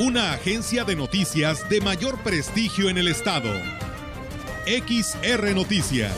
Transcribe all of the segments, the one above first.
Una agencia de noticias de mayor prestigio en el estado. XR Noticias.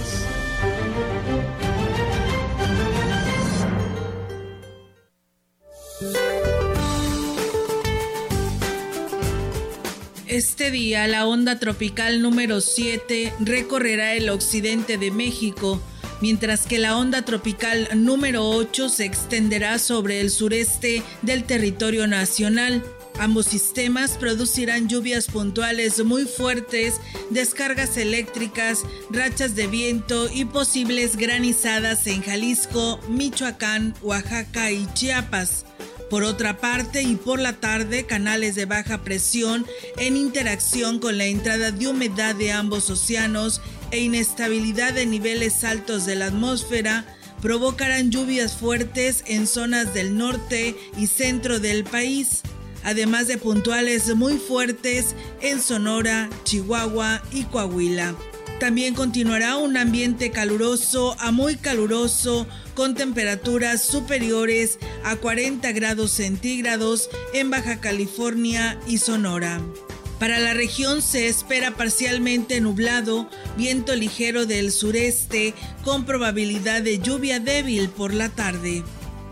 Este día la onda tropical número 7 recorrerá el occidente de México, mientras que la onda tropical número 8 se extenderá sobre el sureste del territorio nacional. Ambos sistemas producirán lluvias puntuales muy fuertes, descargas eléctricas, rachas de viento y posibles granizadas en Jalisco, Michoacán, Oaxaca y Chiapas. Por otra parte, y por la tarde, canales de baja presión en interacción con la entrada de humedad de ambos océanos e inestabilidad de niveles altos de la atmósfera provocarán lluvias fuertes en zonas del norte y centro del país, además de puntuales muy fuertes en Sonora, Chihuahua y Coahuila. También continuará un ambiente caluroso a muy caluroso con temperaturas superiores a 40 grados centígrados en Baja California y Sonora. Para la región se espera parcialmente nublado, viento ligero del sureste con probabilidad de lluvia débil por la tarde.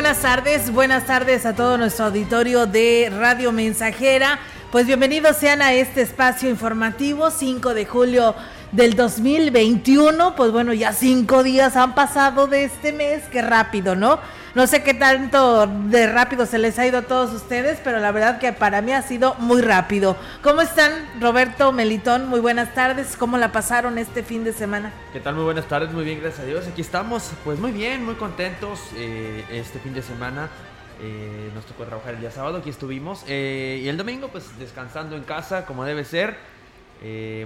Buenas tardes, buenas tardes a todo nuestro auditorio de Radio Mensajera. Pues bienvenidos sean a este espacio informativo, 5 de julio del 2021. Pues bueno, ya cinco días han pasado de este mes, qué rápido, ¿no? No sé qué tanto de rápido se les ha ido a todos ustedes, pero la verdad que para mí ha sido muy rápido. ¿Cómo están, Roberto Melitón? Muy buenas tardes. ¿Cómo la pasaron este fin de semana? ¿Qué tal? Muy buenas tardes, muy bien, gracias a Dios. Aquí estamos, pues muy bien, muy contentos eh, este fin de semana. Eh, nos tocó trabajar el día sábado, aquí estuvimos. Eh, y el domingo, pues descansando en casa, como debe ser.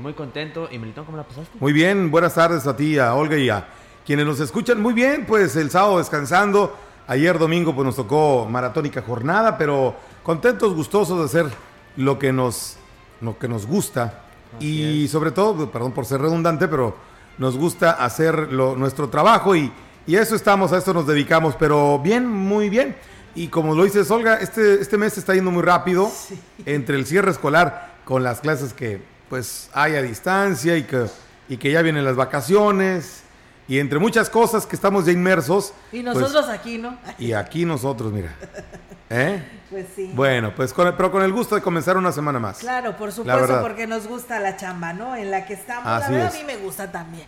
muy contento. ¿Y Melitón, cómo la pasaste? Muy bien, buenas tardes a ti, a Olga y a quienes nos escuchan. Muy bien, pues el sábado descansando Ayer domingo pues nos tocó maratónica jornada, pero contentos, gustosos de hacer lo que nos, lo que nos gusta. y sobre todo, perdón por ser redundante, pero nos gusta hacer nuestro trabajo y, y, a eso estamos, a esto nos dedicamos, pero bien, muy bien. Y como lo dices, Olga, este, este mes está yendo muy rápido entre el cierre escolar con las clases que pues hay a distancia y que, y que ya vienen las vacaciones y entre muchas cosas que estamos ya inmersos. Y pues, nosotros aquí, ¿no? Y aquí nosotros, mira. ¿Eh? Pues sí. Bueno, pues con pero con el gusto de comenzar una semana más. Claro, por supuesto, porque nos gusta la chamba, ¿no? En la que estamos. la verdad, a mí me gusta también.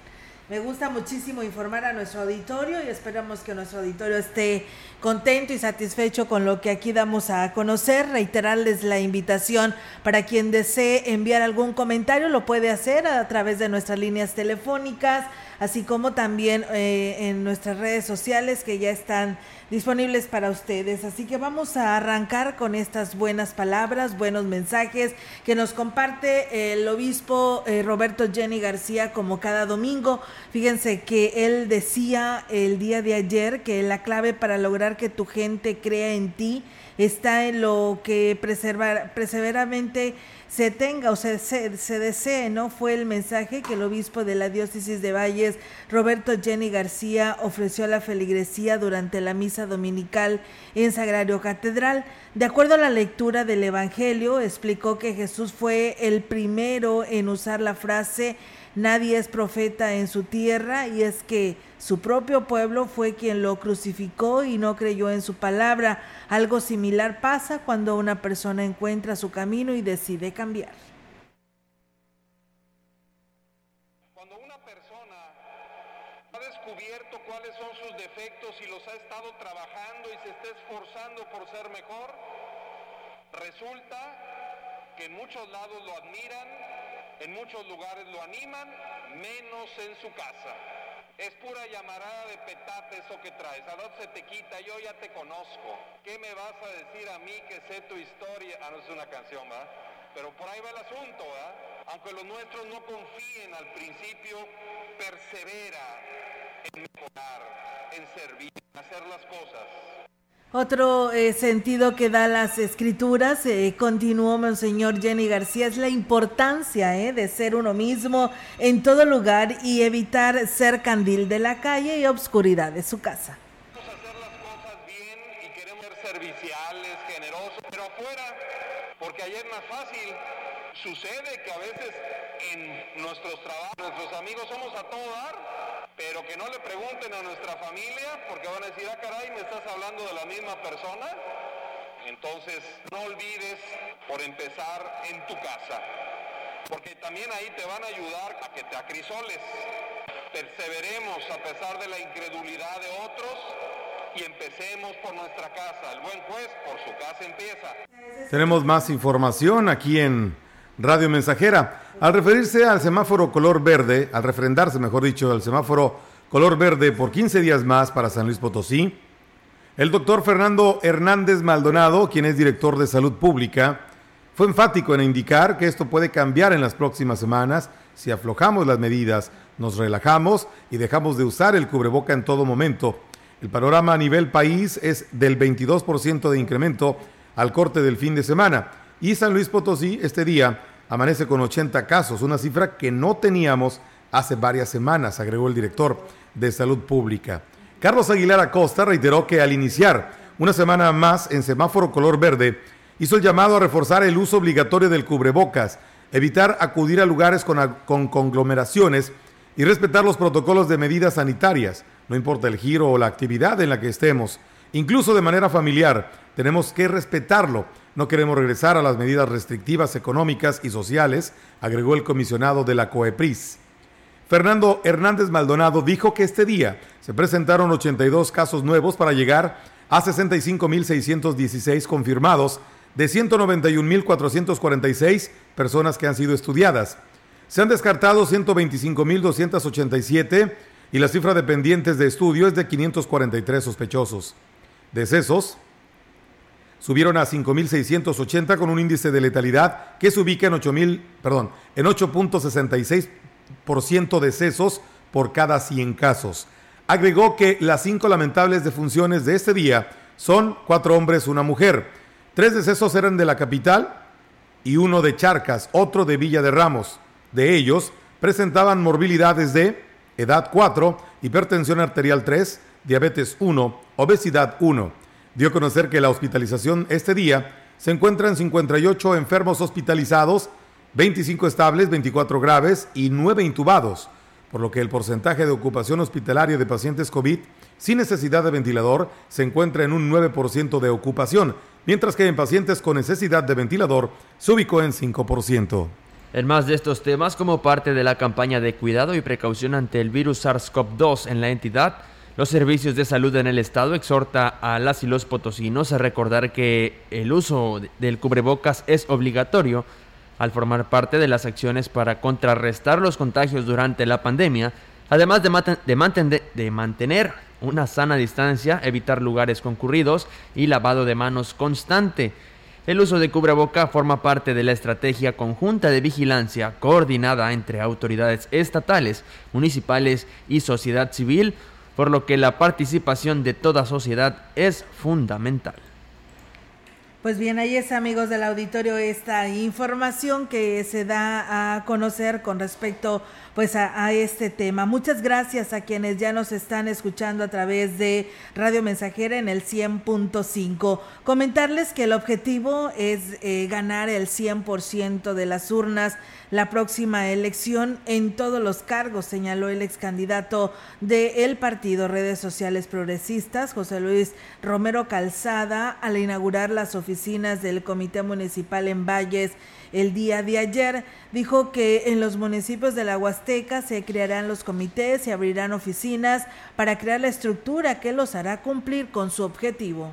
Me gusta muchísimo informar a nuestro auditorio y esperamos que nuestro auditorio esté contento y satisfecho con lo que aquí damos a conocer. Reiterarles la invitación para quien desee enviar algún comentario, lo puede hacer a través de nuestras líneas telefónicas así como también eh, en nuestras redes sociales que ya están disponibles para ustedes. Así que vamos a arrancar con estas buenas palabras, buenos mensajes que nos comparte el obispo eh, Roberto Jenny García como cada domingo. Fíjense que él decía el día de ayer que la clave para lograr que tu gente crea en ti está en lo que preservar, perseveramente se tenga o se, se, desee, ¿no? Fue el mensaje que el obispo de la diócesis de Valles, Roberto Jenny García, ofreció a la feligresía durante la misa dominical en Sagrario Catedral. De acuerdo a la lectura del Evangelio, explicó que Jesús fue el primero en usar la frase Nadie es profeta en su tierra y es que su propio pueblo fue quien lo crucificó y no creyó en su palabra. Algo similar pasa cuando una persona encuentra su camino y decide cambiar. Cuando una persona ha descubierto cuáles son sus defectos y los ha estado trabajando y se está esforzando por ser mejor, resulta que en muchos lados lo admiran en muchos lugares lo animan, menos en su casa. Es pura llamarada de petate eso que traes. ¿A dónde se te quita? Yo ya te conozco. ¿Qué me vas a decir a mí que sé tu historia? Ah, no es una canción, ¿verdad? Pero por ahí va el asunto, ¿verdad? Aunque los nuestros no confíen al principio, persevera en mejorar, en servir, en hacer las cosas. Otro eh, sentido que da las escrituras, eh, continuó Monseñor Jenny García, es la importancia eh, de ser uno mismo en todo lugar y evitar ser candil de la calle y obscuridad de su casa. Queremos hacer las cosas bien y queremos ser serviciales, generosos, pero afuera, porque ayer más fácil. Sucede que a veces en nuestros trabajos, nuestros amigos somos a todo dar pero que no le pregunten a nuestra familia porque van a decir, ah, caray, me estás hablando de la misma persona. Entonces, no olvides, por empezar, en tu casa, porque también ahí te van a ayudar a que te acrisoles. Perseveremos a pesar de la incredulidad de otros y empecemos por nuestra casa. El buen juez por su casa empieza. Tenemos más información aquí en Radio Mensajera. Al referirse al semáforo color verde, al refrendarse, mejor dicho, al semáforo color verde por 15 días más para San Luis Potosí, el doctor Fernando Hernández Maldonado, quien es director de salud pública, fue enfático en indicar que esto puede cambiar en las próximas semanas si aflojamos las medidas, nos relajamos y dejamos de usar el cubreboca en todo momento. El panorama a nivel país es del 22% de incremento al corte del fin de semana y San Luis Potosí este día amanece con 80 casos, una cifra que no teníamos hace varias semanas, agregó el director de Salud Pública. Carlos Aguilar Acosta reiteró que al iniciar una semana más en semáforo color verde, hizo el llamado a reforzar el uso obligatorio del cubrebocas, evitar acudir a lugares con, con conglomeraciones y respetar los protocolos de medidas sanitarias, no importa el giro o la actividad en la que estemos, incluso de manera familiar, tenemos que respetarlo no queremos regresar a las medidas restrictivas económicas y sociales, agregó el comisionado de la COEPRIS. Fernando Hernández Maldonado dijo que este día se presentaron 82 casos nuevos para llegar a 65.616 confirmados de 191.446 personas que han sido estudiadas. Se han descartado 125.287 y la cifra de pendientes de estudio es de 543 sospechosos. Decesos, subieron a 5.680 con un índice de letalidad que se ubica en 8.000, perdón, en 8.66% de decesos por cada 100 casos. Agregó que las cinco lamentables defunciones de este día son cuatro hombres, una mujer. Tres decesos eran de la capital y uno de Charcas, otro de Villa de Ramos. De ellos presentaban morbilidades de edad 4, hipertensión arterial 3, diabetes 1, obesidad 1 dio a conocer que la hospitalización este día se encuentra en 58 enfermos hospitalizados, 25 estables, 24 graves y 9 intubados, por lo que el porcentaje de ocupación hospitalaria de pacientes COVID sin necesidad de ventilador se encuentra en un 9% de ocupación, mientras que en pacientes con necesidad de ventilador se ubicó en 5%. En más de estos temas, como parte de la campaña de cuidado y precaución ante el virus SARS-CoV-2 en la entidad, los servicios de salud en el estado exhorta a las y los potosinos a recordar que el uso del cubrebocas es obligatorio al formar parte de las acciones para contrarrestar los contagios durante la pandemia, además de, de mantener una sana distancia, evitar lugares concurridos y lavado de manos constante. El uso de cubreboca forma parte de la estrategia conjunta de vigilancia coordinada entre autoridades estatales, municipales y sociedad civil por lo que la participación de toda sociedad es fundamental. Pues bien, ahí es amigos del auditorio esta información que se da a conocer con respecto pues a, este tema. Muchas gracias a quienes ya nos están escuchando a través de Radio Mensajera en el 100.5. Comentarles que el objetivo es eh, ganar el 100% de las urnas la próxima elección en todos los cargos, señaló el ex candidato del partido Redes Sociales Progresistas, José Luis Romero Calzada, al inaugurar las oficinas del Comité Municipal en Valles el día de ayer. Dijo que en los municipios de la Huasteca se crearán los comités y abrirán oficinas para crear la estructura que los hará cumplir con su objetivo.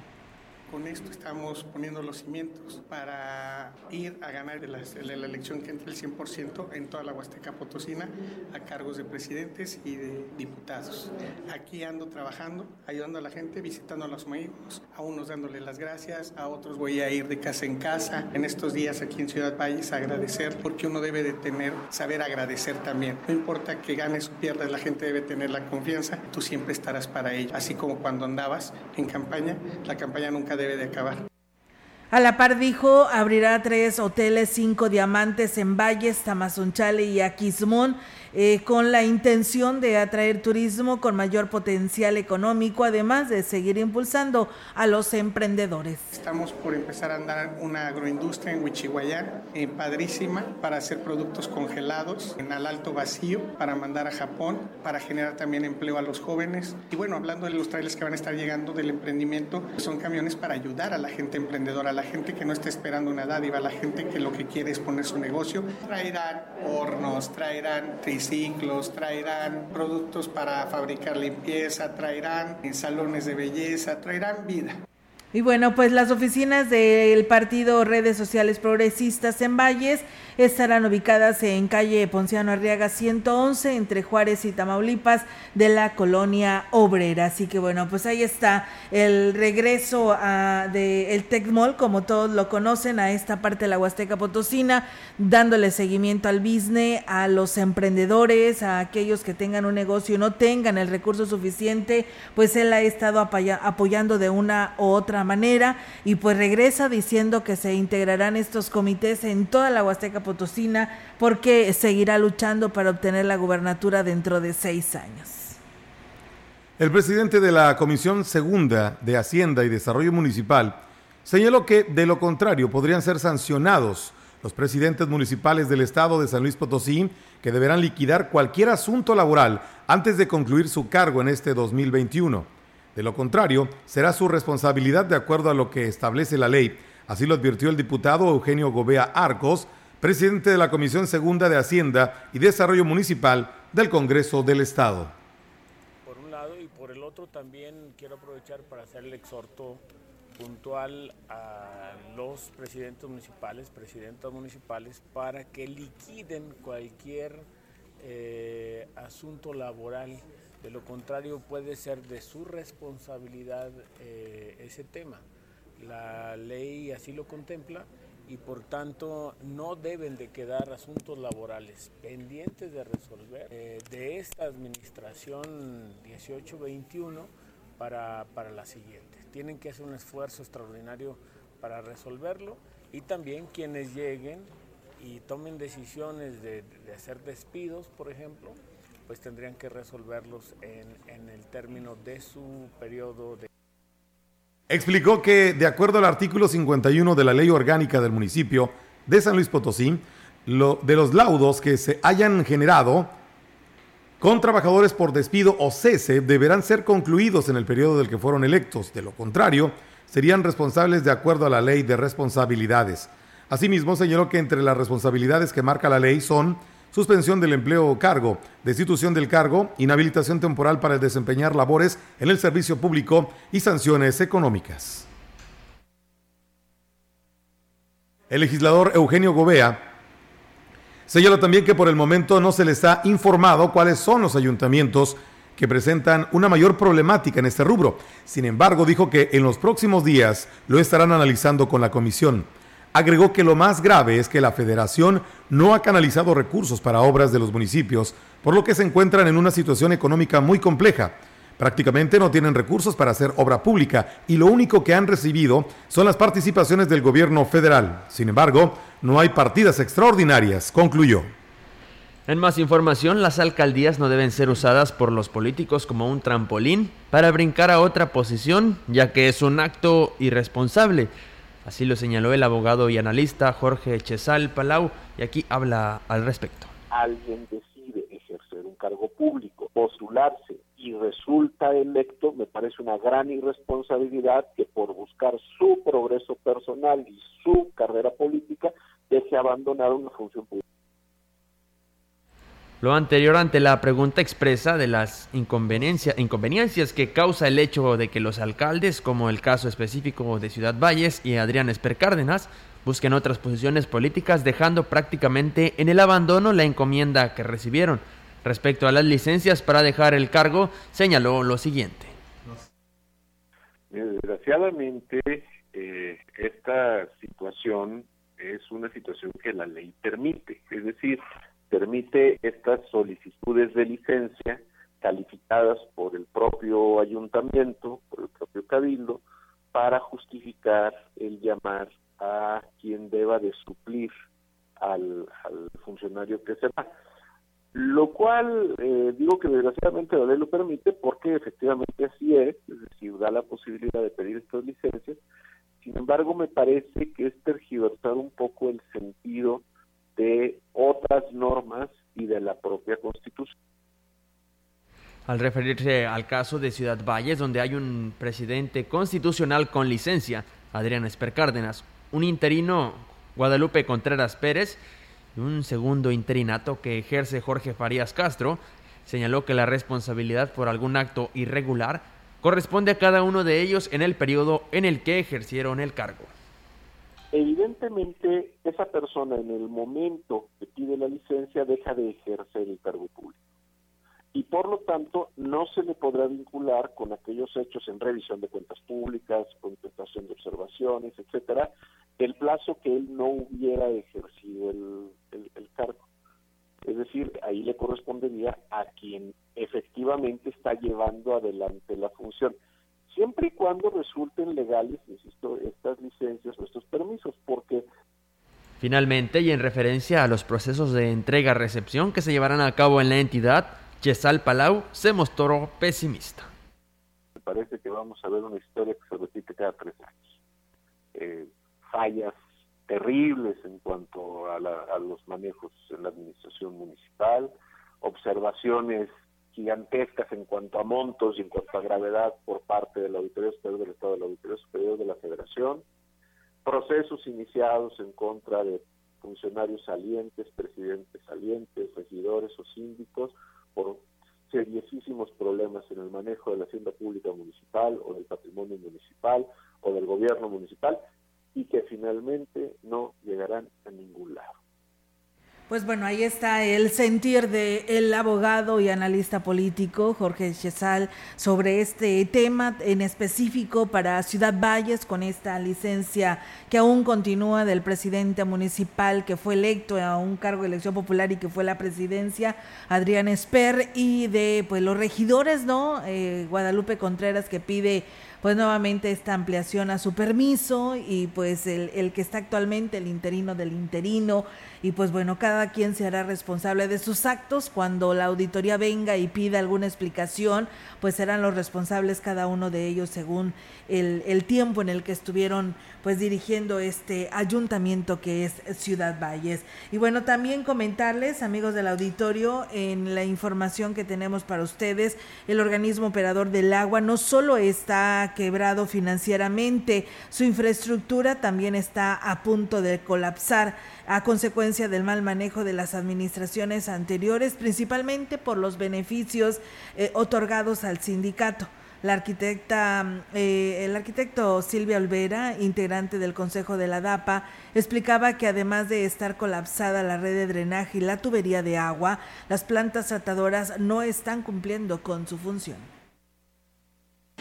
Con esto estamos poniendo los cimientos para ir a ganar la, la elección que entre el 100% en toda la Huasteca Potosina a cargos de presidentes y de diputados. Aquí ando trabajando, ayudando a la gente, visitando a los amigos, a unos dándole las gracias, a otros voy a ir de casa en casa. En estos días aquí en Ciudad Valles agradecer, porque uno debe de tener, saber agradecer también. No importa que ganes o pierdas, la gente debe tener la confianza, tú siempre estarás para ello. Así como cuando andabas en campaña, la campaña nunca debe de acabar. A la par dijo, abrirá tres hoteles, cinco diamantes en Valles, Tamazunchale y Aquismón eh, con la intención de atraer turismo con mayor potencial económico, además de seguir impulsando a los emprendedores. Estamos por empezar a andar una agroindustria en Huichihuayán, eh, padrísima, para hacer productos congelados en al alto vacío, para mandar a Japón, para generar también empleo a los jóvenes. Y bueno, hablando de los trailers que van a estar llegando del emprendimiento, son camiones para ayudar a la gente emprendedora, a la gente que no está esperando una dádiva, a la gente que lo que quiere es poner su negocio. Traerán hornos, traerán ciclos, traerán productos para fabricar limpieza, traerán salones de belleza, traerán vida. Y bueno, pues las oficinas del partido Redes Sociales Progresistas en Valles estarán ubicadas en calle Ponciano Arriaga 111 entre Juárez y Tamaulipas de la colonia obrera. Así que bueno, pues ahí está el regreso del de Tecmol, como todos lo conocen, a esta parte de la Huasteca Potosina, dándole seguimiento al business, a los emprendedores, a aquellos que tengan un negocio y no tengan el recurso suficiente, pues él ha estado apoyando de una u otra manera y pues regresa diciendo que se integrarán estos comités en toda la Huasteca Potosina porque seguirá luchando para obtener la gubernatura dentro de seis años. El presidente de la Comisión Segunda de Hacienda y Desarrollo Municipal señaló que de lo contrario podrían ser sancionados los presidentes municipales del estado de San Luis Potosí que deberán liquidar cualquier asunto laboral antes de concluir su cargo en este 2021. De lo contrario, será su responsabilidad de acuerdo a lo que establece la ley. Así lo advirtió el diputado Eugenio Gobea Arcos, presidente de la Comisión Segunda de Hacienda y Desarrollo Municipal del Congreso del Estado. Por un lado y por el otro también quiero aprovechar para hacer el exhorto puntual a los presidentes municipales, presidentas municipales, para que liquiden cualquier eh, asunto laboral de lo contrario, puede ser de su responsabilidad eh, ese tema. La ley así lo contempla y por tanto no deben de quedar asuntos laborales pendientes de resolver eh, de esta administración 18-21 para, para la siguiente. Tienen que hacer un esfuerzo extraordinario para resolverlo y también quienes lleguen y tomen decisiones de, de hacer despidos, por ejemplo, pues tendrían que resolverlos en, en el término de su periodo de... Explicó que, de acuerdo al artículo 51 de la Ley Orgánica del municipio de San Luis Potosí, de los laudos que se hayan generado con trabajadores por despido o cese deberán ser concluidos en el periodo del que fueron electos. De lo contrario, serían responsables de acuerdo a la ley de responsabilidades. Asimismo, señaló que entre las responsabilidades que marca la ley son suspensión del empleo o cargo, destitución del cargo, inhabilitación temporal para desempeñar labores en el servicio público y sanciones económicas. El legislador Eugenio Gobea señala también que por el momento no se les ha informado cuáles son los ayuntamientos que presentan una mayor problemática en este rubro. Sin embargo, dijo que en los próximos días lo estarán analizando con la comisión. Agregó que lo más grave es que la federación no ha canalizado recursos para obras de los municipios, por lo que se encuentran en una situación económica muy compleja. Prácticamente no tienen recursos para hacer obra pública y lo único que han recibido son las participaciones del gobierno federal. Sin embargo, no hay partidas extraordinarias, concluyó. En más información, las alcaldías no deben ser usadas por los políticos como un trampolín para brincar a otra posición, ya que es un acto irresponsable. Así lo señaló el abogado y analista Jorge Chesal Palau, y aquí habla al respecto. Alguien decide ejercer un cargo público, postularse y resulta electo, me parece una gran irresponsabilidad que por buscar su progreso personal y su carrera política deje abandonar una función pública. Lo anterior ante la pregunta expresa de las inconveniencias que causa el hecho de que los alcaldes, como el caso específico de Ciudad Valles y Adrián Esper Cárdenas, busquen otras posiciones políticas dejando prácticamente en el abandono la encomienda que recibieron. Respecto a las licencias para dejar el cargo, señaló lo siguiente. Desgraciadamente, eh, esta situación es una situación que la ley permite, es decir, permite estas solicitudes de licencia calificadas por el propio ayuntamiento, por el propio cabildo, para justificar el llamar a quien deba de suplir al, funcionario que se va. Lo cual, eh, digo que desgraciadamente la ley lo permite porque efectivamente así es, es decir, da la posibilidad de pedir estas licencias. Sin embargo, me parece que es tergiversar un poco el sentido de otras normas y de la propia Constitución. Al referirse al caso de Ciudad Valles, donde hay un presidente constitucional con licencia, Adrián Esper Cárdenas, un interino, Guadalupe Contreras Pérez, y un segundo interinato que ejerce Jorge Farías Castro, señaló que la responsabilidad por algún acto irregular corresponde a cada uno de ellos en el periodo en el que ejercieron el cargo evidentemente esa persona en el momento que pide la licencia deja de ejercer el cargo público y por lo tanto no se le podrá vincular con aquellos hechos en revisión de cuentas públicas, contestación de observaciones, etcétera, el plazo que él no hubiera ejercido el, el cargo. Es decir, ahí le correspondería a quien efectivamente está llevando adelante la función siempre y cuando resulten legales, insisto, estas licencias o estos permisos, porque... Finalmente, y en referencia a los procesos de entrega-recepción que se llevarán a cabo en la entidad, Chesal Palau se mostró pesimista. Me parece que vamos a ver una historia que se repite cada tres años. Eh, fallas terribles en cuanto a, a los manejos en la administración municipal, observaciones gigantescas en cuanto a montos y en cuanto a gravedad por parte de la Auditoría Superior del Estado, de la Auditoría Superior de la Federación, procesos iniciados en contra de funcionarios salientes, presidentes salientes, regidores o síndicos por seriosísimos problemas en el manejo de la hacienda pública municipal o del patrimonio municipal o del gobierno municipal y que finalmente no llegarán a ningún lado. Pues bueno, ahí está el sentir del el abogado y analista político Jorge Chesal sobre este tema en específico para Ciudad Valles con esta licencia que aún continúa del presidente municipal que fue electo a un cargo de elección popular y que fue la presidencia, Adrián Esper, y de pues los regidores, ¿no? Eh, Guadalupe Contreras que pide pues nuevamente esta ampliación a su permiso y pues el, el que está actualmente el interino del interino y pues bueno, cada quien se hará responsable de sus actos. Cuando la auditoría venga y pida alguna explicación, pues serán los responsables cada uno de ellos según el, el tiempo en el que estuvieron pues dirigiendo este ayuntamiento que es Ciudad Valles. Y bueno, también comentarles, amigos del auditorio, en la información que tenemos para ustedes, el organismo operador del agua no solo está quebrado financieramente, su infraestructura también está a punto de colapsar a consecuencia del mal manejo de las administraciones anteriores, principalmente por los beneficios eh, otorgados al sindicato. La arquitecta, eh, el arquitecto Silvia Olvera, integrante del Consejo de la DAPA, explicaba que además de estar colapsada la red de drenaje y la tubería de agua, las plantas tratadoras no están cumpliendo con su función.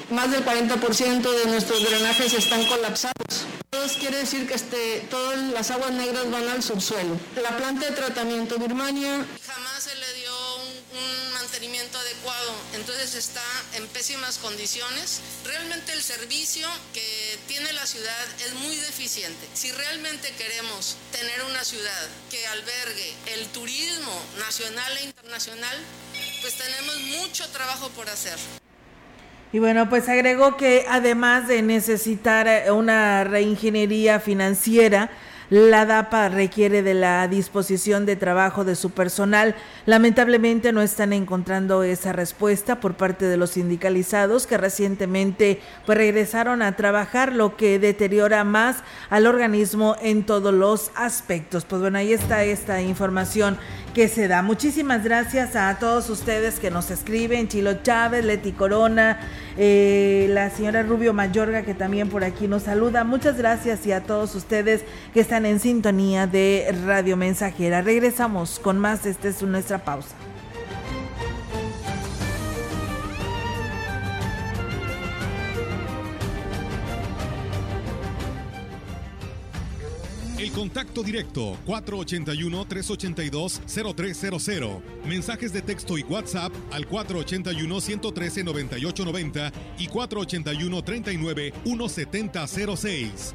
Más del 40% de nuestros drenajes están colapsados. Eso quiere decir que este, todas las aguas negras van al subsuelo. La planta de tratamiento Birmania jamás se le dio un, un mantenimiento adecuado, entonces está en pésimas condiciones. Realmente el servicio que tiene la ciudad es muy deficiente. Si realmente queremos tener una ciudad que albergue el turismo nacional e internacional, pues tenemos mucho trabajo por hacer. Y bueno, pues agregó que además de necesitar eh, una reingeniería financiera, la DAPA requiere de la disposición de trabajo de su personal. Lamentablemente no están encontrando esa respuesta por parte de los sindicalizados que recientemente pues, regresaron a trabajar, lo que deteriora más al organismo en todos los aspectos. Pues bueno, ahí está esta información que se da. Muchísimas gracias a todos ustedes que nos escriben, Chilo Chávez, Leti Corona, eh, la señora Rubio Mayorga que también por aquí nos saluda. Muchas gracias y a todos ustedes que están en sintonía de Radio Mensajera. Regresamos con más, esta es nuestra pausa. El contacto directo 481-382-0300. Mensajes de texto y WhatsApp al 481-113-9890 y 481-39-1706.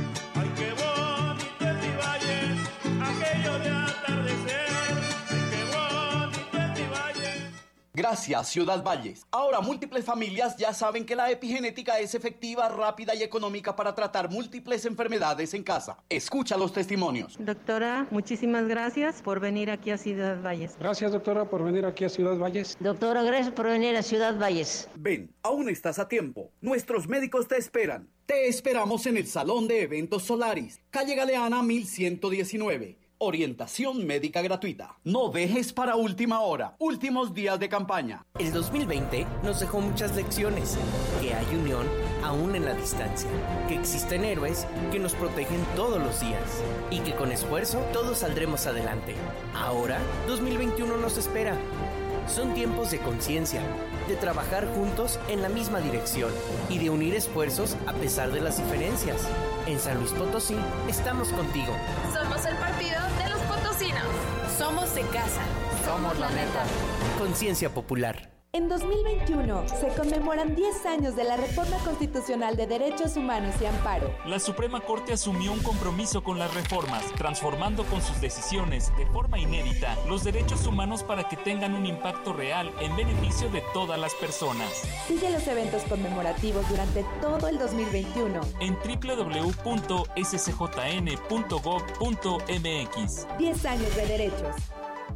Gracias, Ciudad Valles. Ahora múltiples familias ya saben que la epigenética es efectiva, rápida y económica para tratar múltiples enfermedades en casa. Escucha los testimonios. Doctora, muchísimas gracias por venir aquí a Ciudad Valles. Gracias, doctora, por venir aquí a Ciudad Valles. Doctora, gracias por venir a Ciudad Valles. Ven, aún estás a tiempo. Nuestros médicos te esperan. Te esperamos en el Salón de Eventos Solaris, calle Galeana 1119 orientación médica gratuita. No dejes para última hora, últimos días de campaña. El 2020 nos dejó muchas lecciones, que hay unión aún en la distancia, que existen héroes que nos protegen todos los días y que con esfuerzo todos saldremos adelante. Ahora, 2021 nos espera. Son tiempos de conciencia, de trabajar juntos en la misma dirección y de unir esfuerzos a pesar de las diferencias. En San Luis Potosí estamos contigo. Somos el Somos de casa. Somos la neta. Conciencia popular. En 2021 se conmemoran 10 años de la Reforma Constitucional de Derechos Humanos y Amparo. La Suprema Corte asumió un compromiso con las reformas, transformando con sus decisiones, de forma inédita, los derechos humanos para que tengan un impacto real en beneficio de todas las personas. Sigue los eventos conmemorativos durante todo el 2021 en www.scjn.gov.mx. 10 años de derechos.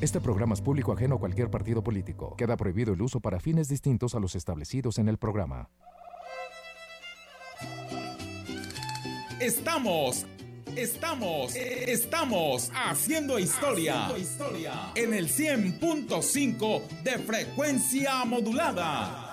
Este programa es público ajeno a cualquier partido político. Queda prohibido el uso para fines distintos a los establecidos en el programa. Estamos, estamos, estamos haciendo historia, haciendo historia en el 100.5 de frecuencia modulada.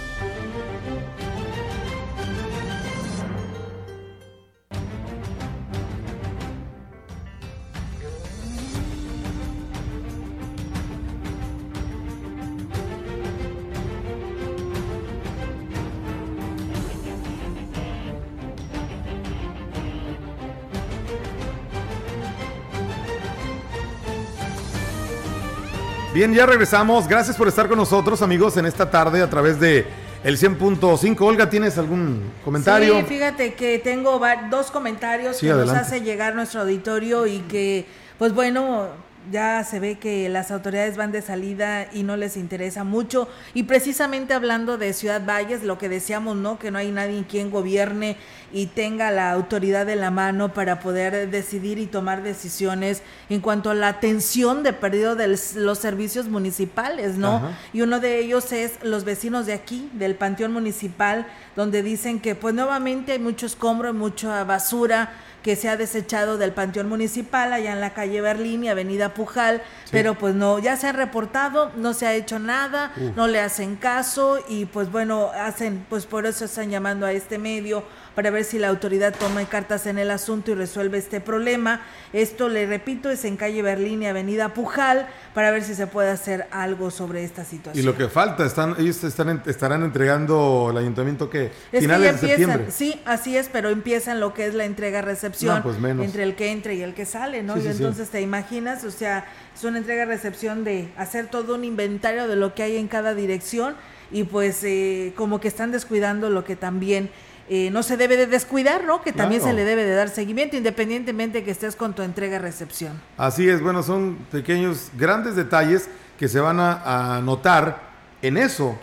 Bien, ya regresamos. Gracias por estar con nosotros, amigos, en esta tarde a través de el 100.5. Olga, ¿tienes algún comentario? Sí, fíjate que tengo dos comentarios que nos hace llegar nuestro auditorio y que pues bueno, ya se ve que las autoridades van de salida y no les interesa mucho. Y precisamente hablando de Ciudad Valles, lo que decíamos, ¿no? Que no hay nadie quien gobierne y tenga la autoridad de la mano para poder decidir y tomar decisiones en cuanto a la atención de perdido de los servicios municipales, ¿no? Ajá. Y uno de ellos es los vecinos de aquí, del Panteón Municipal, donde dicen que pues nuevamente hay mucho escombro, mucha basura que se ha desechado del Panteón Municipal allá en la calle Berlín y Avenida Pujal, pero pues no, ya se ha reportado, no se ha hecho nada, Uf. no le hacen caso y pues bueno, hacen, pues por eso están llamando a este medio para ver si la autoridad toma cartas en el asunto y resuelve este problema. Esto, le repito, es en calle Berlín y Avenida Pujal, para ver si se puede hacer algo sobre esta situación. Y lo que falta, están, ellos están, estarán entregando el ayuntamiento que Es finales que de ya empiezan, septiembre. sí, así es, pero empiezan lo que es la entrega-recepción No, pues entre el que entra y el que sale, ¿no? Sí, y sí, sí. entonces te imaginas, o sea, es una entrega-recepción de hacer todo un inventario de lo que hay en cada dirección y pues eh, como que están descuidando lo que también eh, no se debe de descuidar, ¿no? Que también Claro. se le debe de dar seguimiento independientemente que estés con tu entrega-recepción. Así es, bueno, son pequeños, grandes detalles que se van a, a notar en eso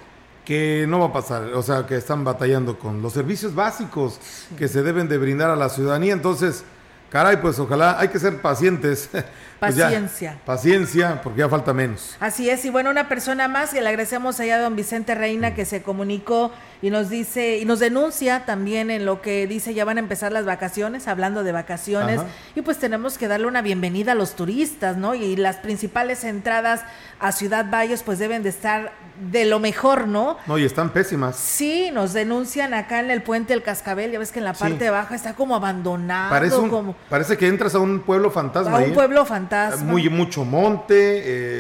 que no va a pasar, o sea, que están batallando con los servicios básicos que se deben de brindar a la ciudadanía. Entonces, caray, pues ojalá hay que ser pacientes. Pues ya, Paciencia. paciencia, porque ya falta menos. Así es, y bueno, una persona más que le agradecemos allá a don Vicente Reina que se comunicó y nos dice y nos denuncia también en lo que dice ya van a empezar las vacaciones, hablando de vacaciones, Ajá. y pues tenemos que darle una bienvenida a los turistas, ¿no? Y las principales entradas a Ciudad Valles pues deben de estar de lo mejor, ¿no? No, y están pésimas. Sí, nos denuncian acá en el puente del Cascabel, ya ves que en la Sí. parte baja está como abandonado, Parece, un- como parece que entras a un pueblo fantasma. a un ¿eh? pueblo fantasma. Muy, mucho monte.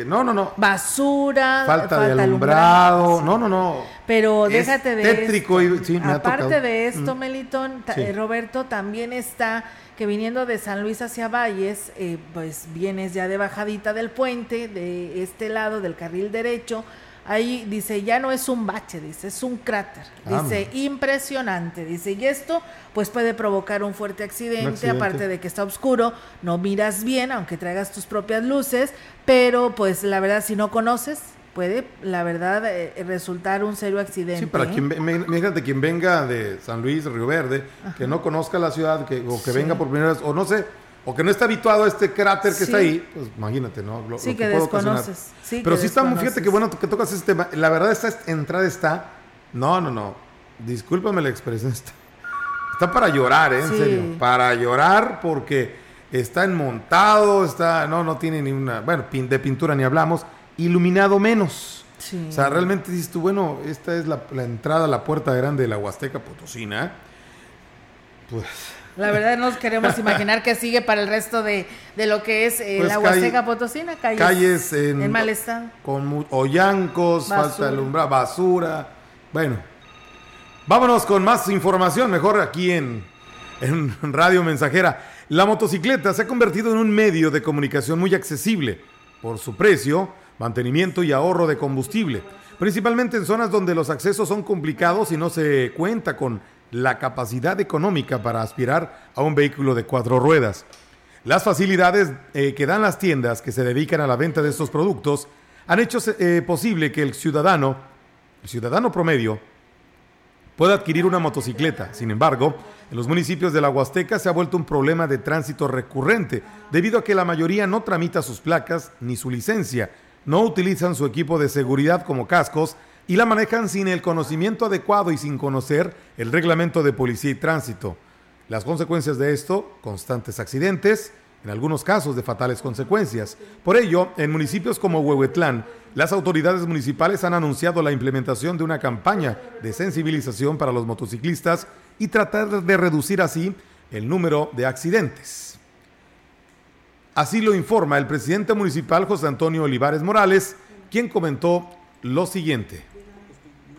eh, no, no, no. basura, Falta, de alumbrado. No, no, no. Pero Es déjate de tétrico esto. y- sí, me ha Aparte de esto, Mm. Melitón, Sí. eh, Roberto, también está que viniendo de San Luis hacia Valles, eh, pues vienes ya de bajadita del puente, de este lado del carril derecho. Ahí dice, ya no es un bache, dice, es un cráter. Ah, Dice, impresionante. Dice, y esto pues puede provocar un fuerte accidente, accidente. aparte de que está oscuro, no miras bien, aunque traigas tus propias luces, pero pues la verdad, si no conoces, puede, la verdad, eh, resultar un serio accidente. Sí, para ¿eh? quien, imagínate quien venga de San Luis, Río Verde, que no conozca la ciudad, que, o que Sí. venga por primera vez, o no sé, o que no está habituado a este cráter que Sí. está ahí, pues imagínate, ¿no? Lo- Sí, lo que ocasionar. desconoces, sí, Pero que sí está, fíjate que bueno que tocas este tema. La verdad, esta entrada está, no, no, no, discúlpame la expresión, está, está para llorar, ¿eh? En serio, para llorar porque está enmontado, está, no, no tiene ni una, bueno, pin- de pintura ni hablamos, iluminado menos. Sí. O sea, realmente dices tú, bueno, esta es la, la entrada, la puerta grande de la Huasteca Potosina. Pues, La verdad nos queremos imaginar que sigue para el resto de, de lo que es eh, Pues la calle- Huasteca Potosina, calles, calles en, en mal estado. con hoyancos, falta de alumbrado, basura. Bueno, vámonos con más información, mejor aquí en, en Radio Mensajera. La motocicleta se ha convertido en un medio de comunicación muy accesible por su precio, mantenimiento y ahorro de combustible, principalmente en zonas donde los accesos son complicados y no se cuenta con la capacidad económica para aspirar a un vehículo de cuatro ruedas. Las facilidades eh, que dan las tiendas que se dedican a la venta de estos productos han hecho eh, posible que el ciudadano, el ciudadano promedio, pueda adquirir una motocicleta. Sin embargo, en los municipios de la Huasteca se ha vuelto un problema de tránsito recurrente, debido a que la mayoría no tramita sus placas ni su licencia, no utilizan su equipo de seguridad como cascos y la manejan sin el conocimiento adecuado y sin conocer el reglamento de policía y tránsito. Las consecuencias de esto, constantes accidentes, en algunos casos de fatales consecuencias. Por ello, en municipios como Huehuetlán, las autoridades municipales han anunciado la implementación de una campaña de sensibilización para los motociclistas y tratar de reducir así el número de accidentes. Así lo informa el presidente municipal José Antonio Olivares Morales, quien comentó lo siguiente.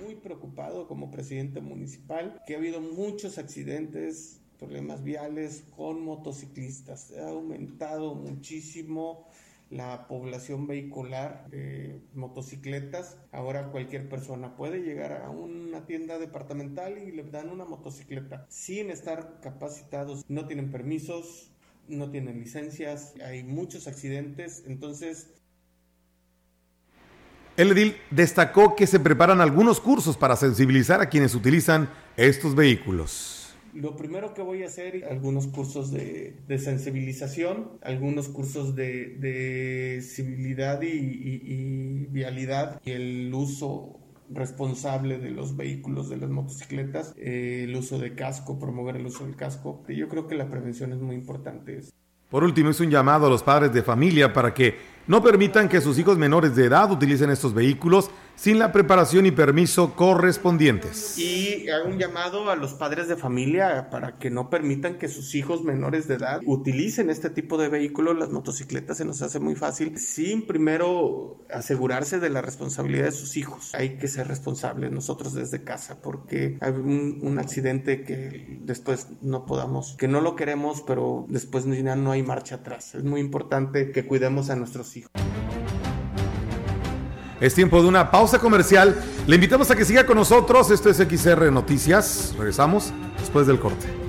muy preocupado como presidente municipal que ha habido muchos accidentes, problemas viales con motociclistas. Ha aumentado muchísimo la población vehicular de motocicletas. Ahora cualquier persona puede llegar a una tienda departamental y le dan una motocicleta sin estar capacitados. No tienen permisos, no tienen licencias, hay muchos accidentes, entonces el edil destacó que se preparan algunos cursos para sensibilizar a quienes utilizan estos vehículos. Lo primero que voy a hacer, algunos cursos de, de sensibilización, algunos cursos de, de civilidad y, y, y, vialidad y el uso responsable de los vehículos, de las motocicletas, eh, el uso de casco, promover el uso del casco. Yo creo que la prevención es muy importante. Por último, es un llamado a los padres de familia para que no permitan que sus hijos menores de edad utilicen estos vehículos sin la preparación y permiso correspondientes. Y hago un llamado a los padres de familia para que no permitan que sus hijos menores de edad utilicen este tipo de vehículos. Las motocicletas se nos hace muy fácil sin primero asegurarse de la responsabilidad de sus hijos. Hay que ser responsables nosotros desde casa porque hay un, un accidente que después no podamos, que no lo queremos, pero después no hay marcha atrás. Es muy importante que cuidemos a nuestros hijos. Es tiempo de una pausa comercial. Le invitamos a que siga con nosotros. Esto es XR Noticias. Regresamos después del corte.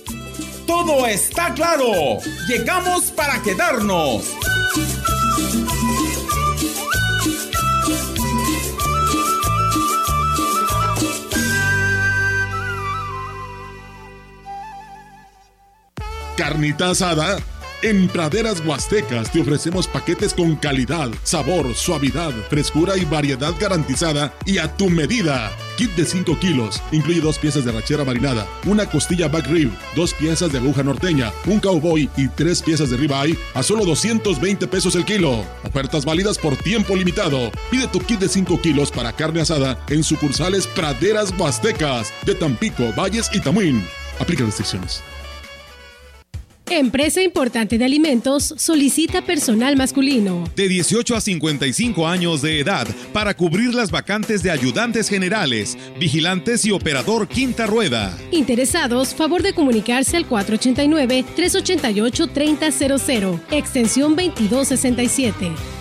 Todo está claro. Llegamos para quedarnos. Carnita asada. En Praderas Huastecas te ofrecemos paquetes con calidad, sabor, suavidad, frescura y variedad garantizada y a tu medida. Kit de 5 kilos incluye dos piezas de rachera marinada, una costilla back rib, dos piezas de aguja norteña, un cowboy y tres piezas de ribeye a solo 220 pesos el kilo. Ofertas válidas por tiempo limitado. Pide tu kit de 5 kilos para carne asada en sucursales Praderas Huastecas de Tampico, Valles y Tamuín. Aplica restricciones. Empresa importante de alimentos solicita personal masculino. De 18 a 55 años de edad para cubrir las vacantes de ayudantes generales, vigilantes y operador quinta rueda. Interesados, favor de comunicarse al 489-388-3000, extensión 2267.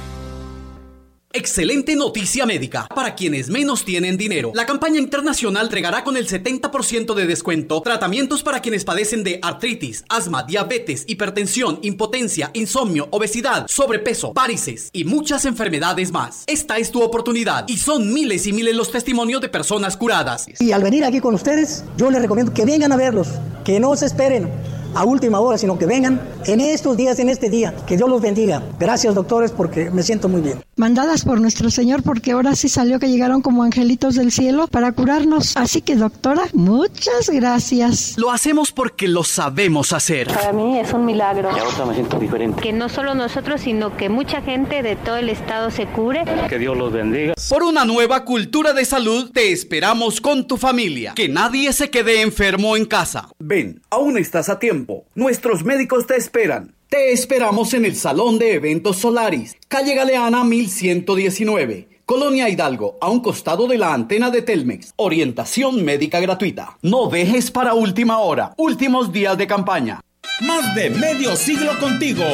Excelente noticia médica para quienes menos tienen dinero. La campaña internacional entregará con el 70% de descuento tratamientos para quienes padecen de artritis, asma, diabetes, hipertensión, impotencia, insomnio, obesidad, sobrepeso, varices y muchas enfermedades más. Esta es tu oportunidad y son miles y miles los testimonios de personas curadas. Y al venir aquí con ustedes, yo les recomiendo que vengan a verlos, que no se esperen a última hora, sino que vengan en estos días, en este día. Que Dios los bendiga. Gracias, doctores, porque me siento muy bien. Mandadas por nuestro Señor, porque ahora sí salió que llegaron como angelitos del cielo para curarnos. Así que, doctora, muchas gracias. Lo hacemos porque lo sabemos hacer. Para mí es un milagro. Y ahora me siento diferente. Que no solo nosotros, sino que mucha gente de todo el estado se cure. Que Dios los bendiga. Por una nueva cultura de salud, te esperamos con tu familia. Que nadie se quede enfermo en casa. Ven, aún estás a tiempo. Nuestros médicos te esperan. Te esperamos en el Salón de Eventos Solaris, calle Galeana 1119. Colonia Hidalgo, a un costado de la antena de Telmex. Orientación médica gratuita. No dejes para última hora. Últimos días de campaña. Más de medio siglo contigo.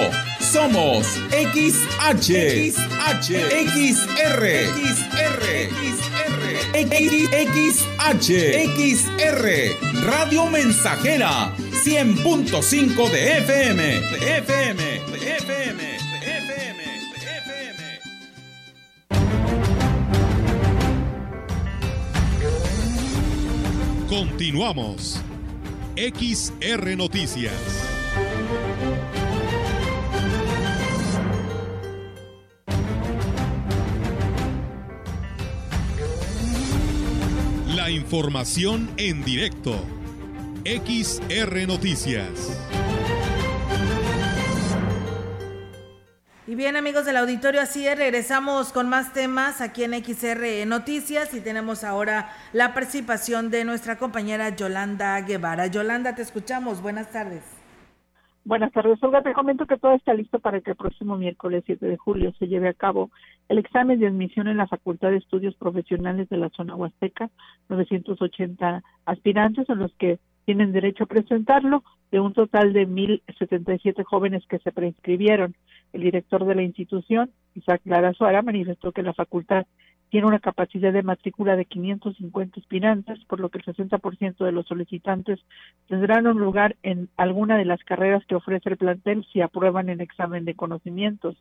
Somos XH, XH, XR, XR, XR, XR, Radio Mensajera, 100.5 de FM, de FM, de FM, de FM, de FM. Continuamos. XR Noticias. La información en directo. XR Noticias. Y bien amigos del auditorio, así es, regresamos con más temas aquí en XR Noticias y tenemos ahora la participación de nuestra compañera Yolanda Guevara. Yolanda, te escuchamos, buenas tardes. Buenas tardes, Olga. Te comento que todo está listo para que el próximo miércoles 7 de julio se lleve a cabo el examen de admisión en la Facultad de Estudios Profesionales de la zona Huasteca. 980 aspirantes son los que tienen derecho a presentarlo, de un total de 1.077 jóvenes que se preinscribieron. El director de la institución, Isaac Lara Suara, manifestó que la facultad tiene una capacidad de matrícula de 550 aspirantes, por lo que el 60% de los solicitantes tendrán un lugar en alguna de las carreras que ofrece el plantel si aprueban el examen de conocimientos.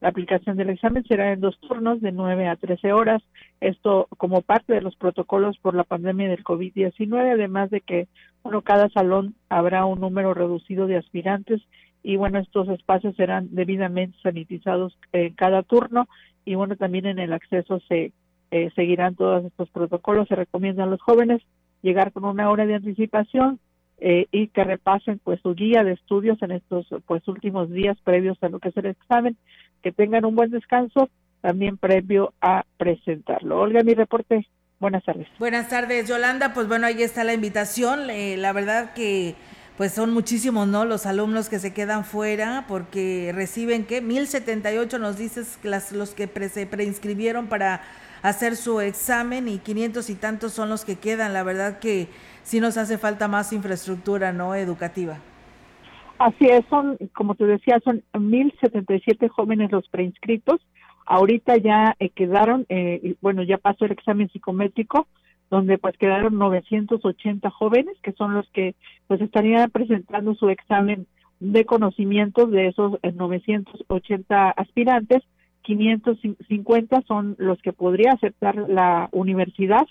La aplicación del examen será en dos turnos de 9 a 13 horas, esto como parte de los protocolos por la pandemia del COVID-19, además de que, bueno, cada salón habrá un número reducido de aspirantes y bueno, estos espacios serán debidamente sanitizados en cada turno. Y bueno, también en el acceso se eh, seguirán todos estos protocolos. Se recomienda a los jóvenes llegar con una hora de anticipación eh, y que repasen pues su guía de estudios en estos pues últimos días previos a lo que es el examen, que tengan un buen descanso también previo a presentarlo. Olga, mi reporte. Buenas tardes. Buenas tardes, Yolanda. Pues bueno, ahí está la invitación. Eh, la verdad que pues son muchísimos, ¿no? Los alumnos que se quedan fuera porque reciben, ¿qué? 1078 nos dices las, los que se preinscribieron para hacer su examen y 500 y tantos son los que quedan. La verdad que sí nos hace falta más infraestructura, ¿no? Educativa. Así es, son, como te decía, son 1077 jóvenes los preinscritos. Ahorita ya eh, quedaron, eh, bueno, ya pasó el examen psicométrico, donde pues quedaron 980 jóvenes que son los que pues estarían presentando su examen de conocimientos de esos 980 eh, aspirantes 550 son los que podría aceptar la universidad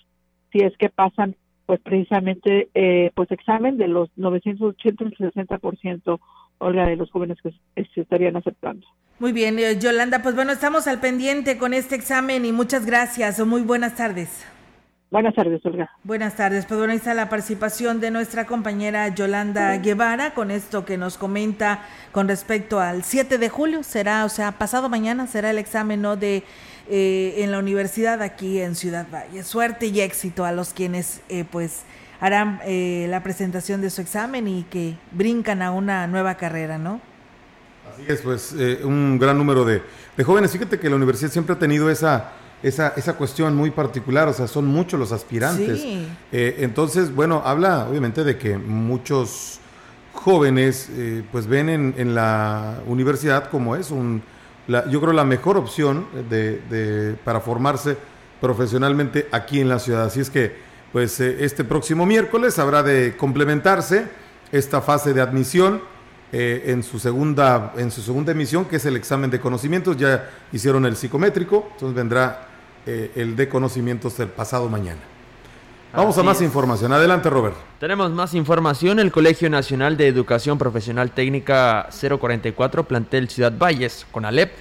si es que pasan pues precisamente eh, pues examen de los 980 el 60% Olga de los jóvenes que se estarían aceptando. Muy bien, eh, Yolanda, pues bueno, estamos al pendiente con este examen y muchas gracias. Muy buenas tardes. Buenas tardes, Olga. Buenas tardes. Pues bueno, ahí está la participación de nuestra compañera Yolanda Guevara con esto que nos comenta con respecto al 7 de julio. Será, o sea, pasado mañana será el examen ¿no? de eh, en la universidad aquí en Ciudad Valle. Suerte y éxito a los quienes eh, pues harán eh, la presentación de su examen y que brincan a una nueva carrera, ¿no? Así es, pues un gran número de, de jóvenes. Fíjate que la universidad siempre ha tenido esa esa, esa cuestión muy particular, o sea, son muchos los aspirantes. Eh, entonces, bueno, habla obviamente de que muchos jóvenes eh, pues ven en, la universidad como es un, yo creo la mejor opción de, para formarse profesionalmente aquí en la ciudad. Así es que pues eh, este próximo miércoles habrá de complementarse esta fase de admisión en su segunda en su segunda emisión que es el examen de conocimientos ya hicieron el psicométrico entonces vendrá eh, el de conocimientos del pasado mañana. Vamos a más información. Adelante, Robert. Tenemos más información. El Colegio Nacional de Educación Profesional Técnica 044, plantel Ciudad Valles, con Alep,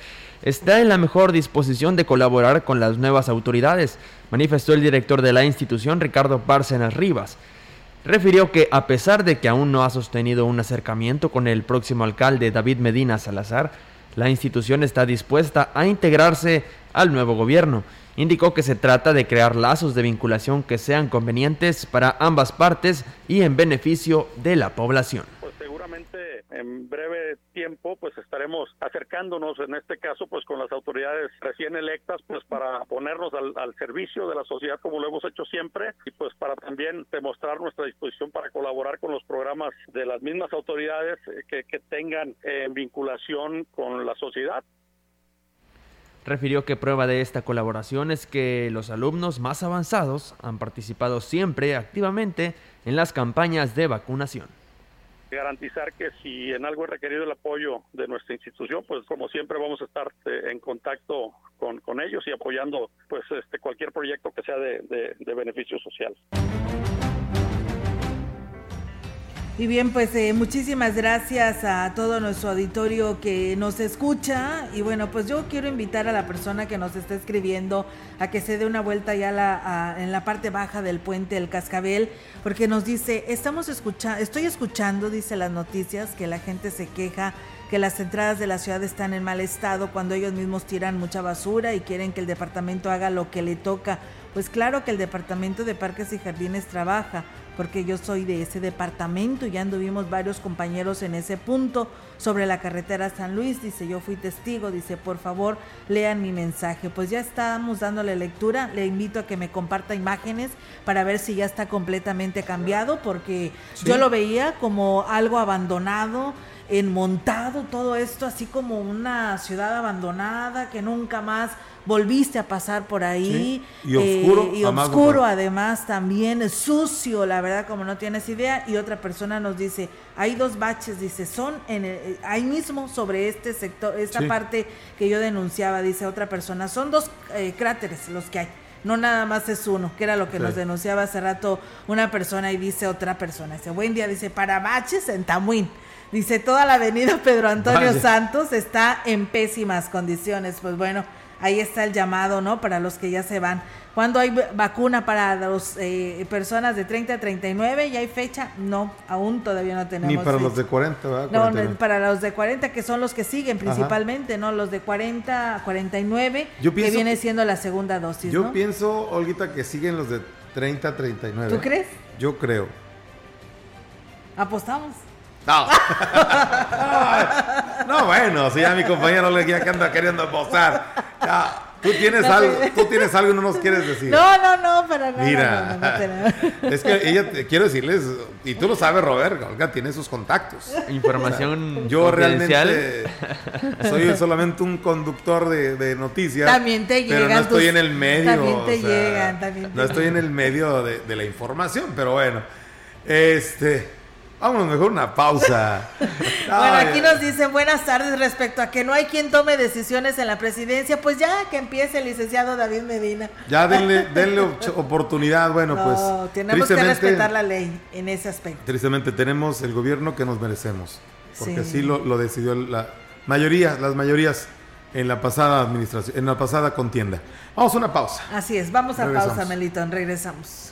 está en la mejor disposición de colaborar con las nuevas autoridades, manifestó el director de la institución, Ricardo Bárcenas Rivas. Refirió que a pesar de que aún no ha sostenido un acercamiento con el próximo alcalde David Medina Salazar, la institución está dispuesta a integrarse al nuevo gobierno Indicó que se trata de crear lazos de vinculación que sean convenientes para ambas partes y en beneficio de la población. Pues seguramente en breve tiempo pues estaremos acercándonos en este caso pues con las autoridades recién electas pues para ponernos al, servicio de la sociedad como lo hemos hecho siempre y pues para también demostrar nuestra disposición para colaborar con los programas de las mismas autoridades eh, que, tengan eh, vinculación con la sociedad Refirió que prueba de esta colaboración es que los alumnos más avanzados han participado siempre activamente en las campañas de vacunación garantizar que si en algo es requerido el apoyo de nuestra institución, pues como siempre vamos a estar eh, en contacto con, con, ellos y apoyando pues este cualquier proyecto que sea de, de, de beneficio social. Y bien, pues eh, muchísimas gracias a todo nuestro auditorio que nos escucha. Y bueno, pues yo quiero invitar a la persona que nos está escribiendo a que se dé una vuelta ya la, a, en la parte baja del puente del Cascabel, porque nos dice, estamos escuchando, estoy escuchando, dice las noticias, que la gente se queja que las entradas de la ciudad están en mal estado cuando ellos mismos tiran mucha basura y quieren que el departamento haga lo que le toca. Pues claro que el departamento de parques y jardines trabaja, porque yo soy de ese departamento y ya anduvimos varios compañeros en ese punto sobre la carretera San Luis. Dice, yo fui testigo, dice, por favor, lean mi mensaje. Pues ya estamos dándole lectura, le invito a que me comparta imágenes para ver si ya está completamente cambiado, porque yo lo veía como algo abandonado enmontado todo esto, así como una ciudad abandonada que nunca más volviste a pasar por ahí. Y oscuro. Eh, y oscuro además también, sucio, la verdad, como no tienes idea. Y otra persona nos dice, hay dos baches, dice, son en el, ahí mismo sobre este sector, esta Sí. parte que yo denunciaba, dice otra persona, son dos eh, cráteres los que hay. No nada más es uno, que era lo que Sí. nos denunciaba hace rato una persona y dice otra persona. Dice, buen día, dice, para baches en Tamuín. Dice, toda la avenida Pedro Antonio Vaya. Santos está en pésimas condiciones. Pues bueno, ahí está el llamado, ¿no? Para los que ya se van. ¿Cuándo hay vacuna para las personas de 30 a 39? ¿Ya hay fecha? No, aún todavía no tenemos Ni para los fecha. de 40, ¿verdad? No, 49. no, para los de 40, que son los que siguen Ajá. principalmente, ¿no? Los de 40 a 49, Yo que pienso viene que- siendo la segunda dosis, Yo ¿no? pienso, Olguita, que siguen los de 30 a 39. ¿Tú crees? Yo creo. Apostamos. No. no, bueno, si ya mi compañero le que anda queriendo apostar. Ya, tú tienes No, algo, tú tienes algo y no nos quieres decir. No, no, no, para nada. Mira, no, no, no tenemos. es que ella, te- quiero decirles, y tú lo sabes, Robert, Olga tiene sus contactos. Información O sea, yo realmente soy solamente un conductor de, de noticias. También te Pero no llegan estoy tus- en el medio. también te o sea, llegan, también te No estoy en el medio de, de la información, pero bueno. Este. Vámonos mejor una pausa. Bueno, aquí nos dicen buenas tardes respecto a que no hay quien tome decisiones en la presidencia. Pues ya que empiece el licenciado David Medina. Ya denle, denle op- oportunidad. Bueno, no, pues. tenemos que respetar la ley en ese aspecto. Tristemente tenemos el gobierno que nos merecemos. Porque Sí. así lo, lo decidió la mayoría, las mayorías en la pasada administración, en la pasada contienda. Vamos a una pausa. Así es, vamos a Regresamos. pausa, Melitón, regresamos.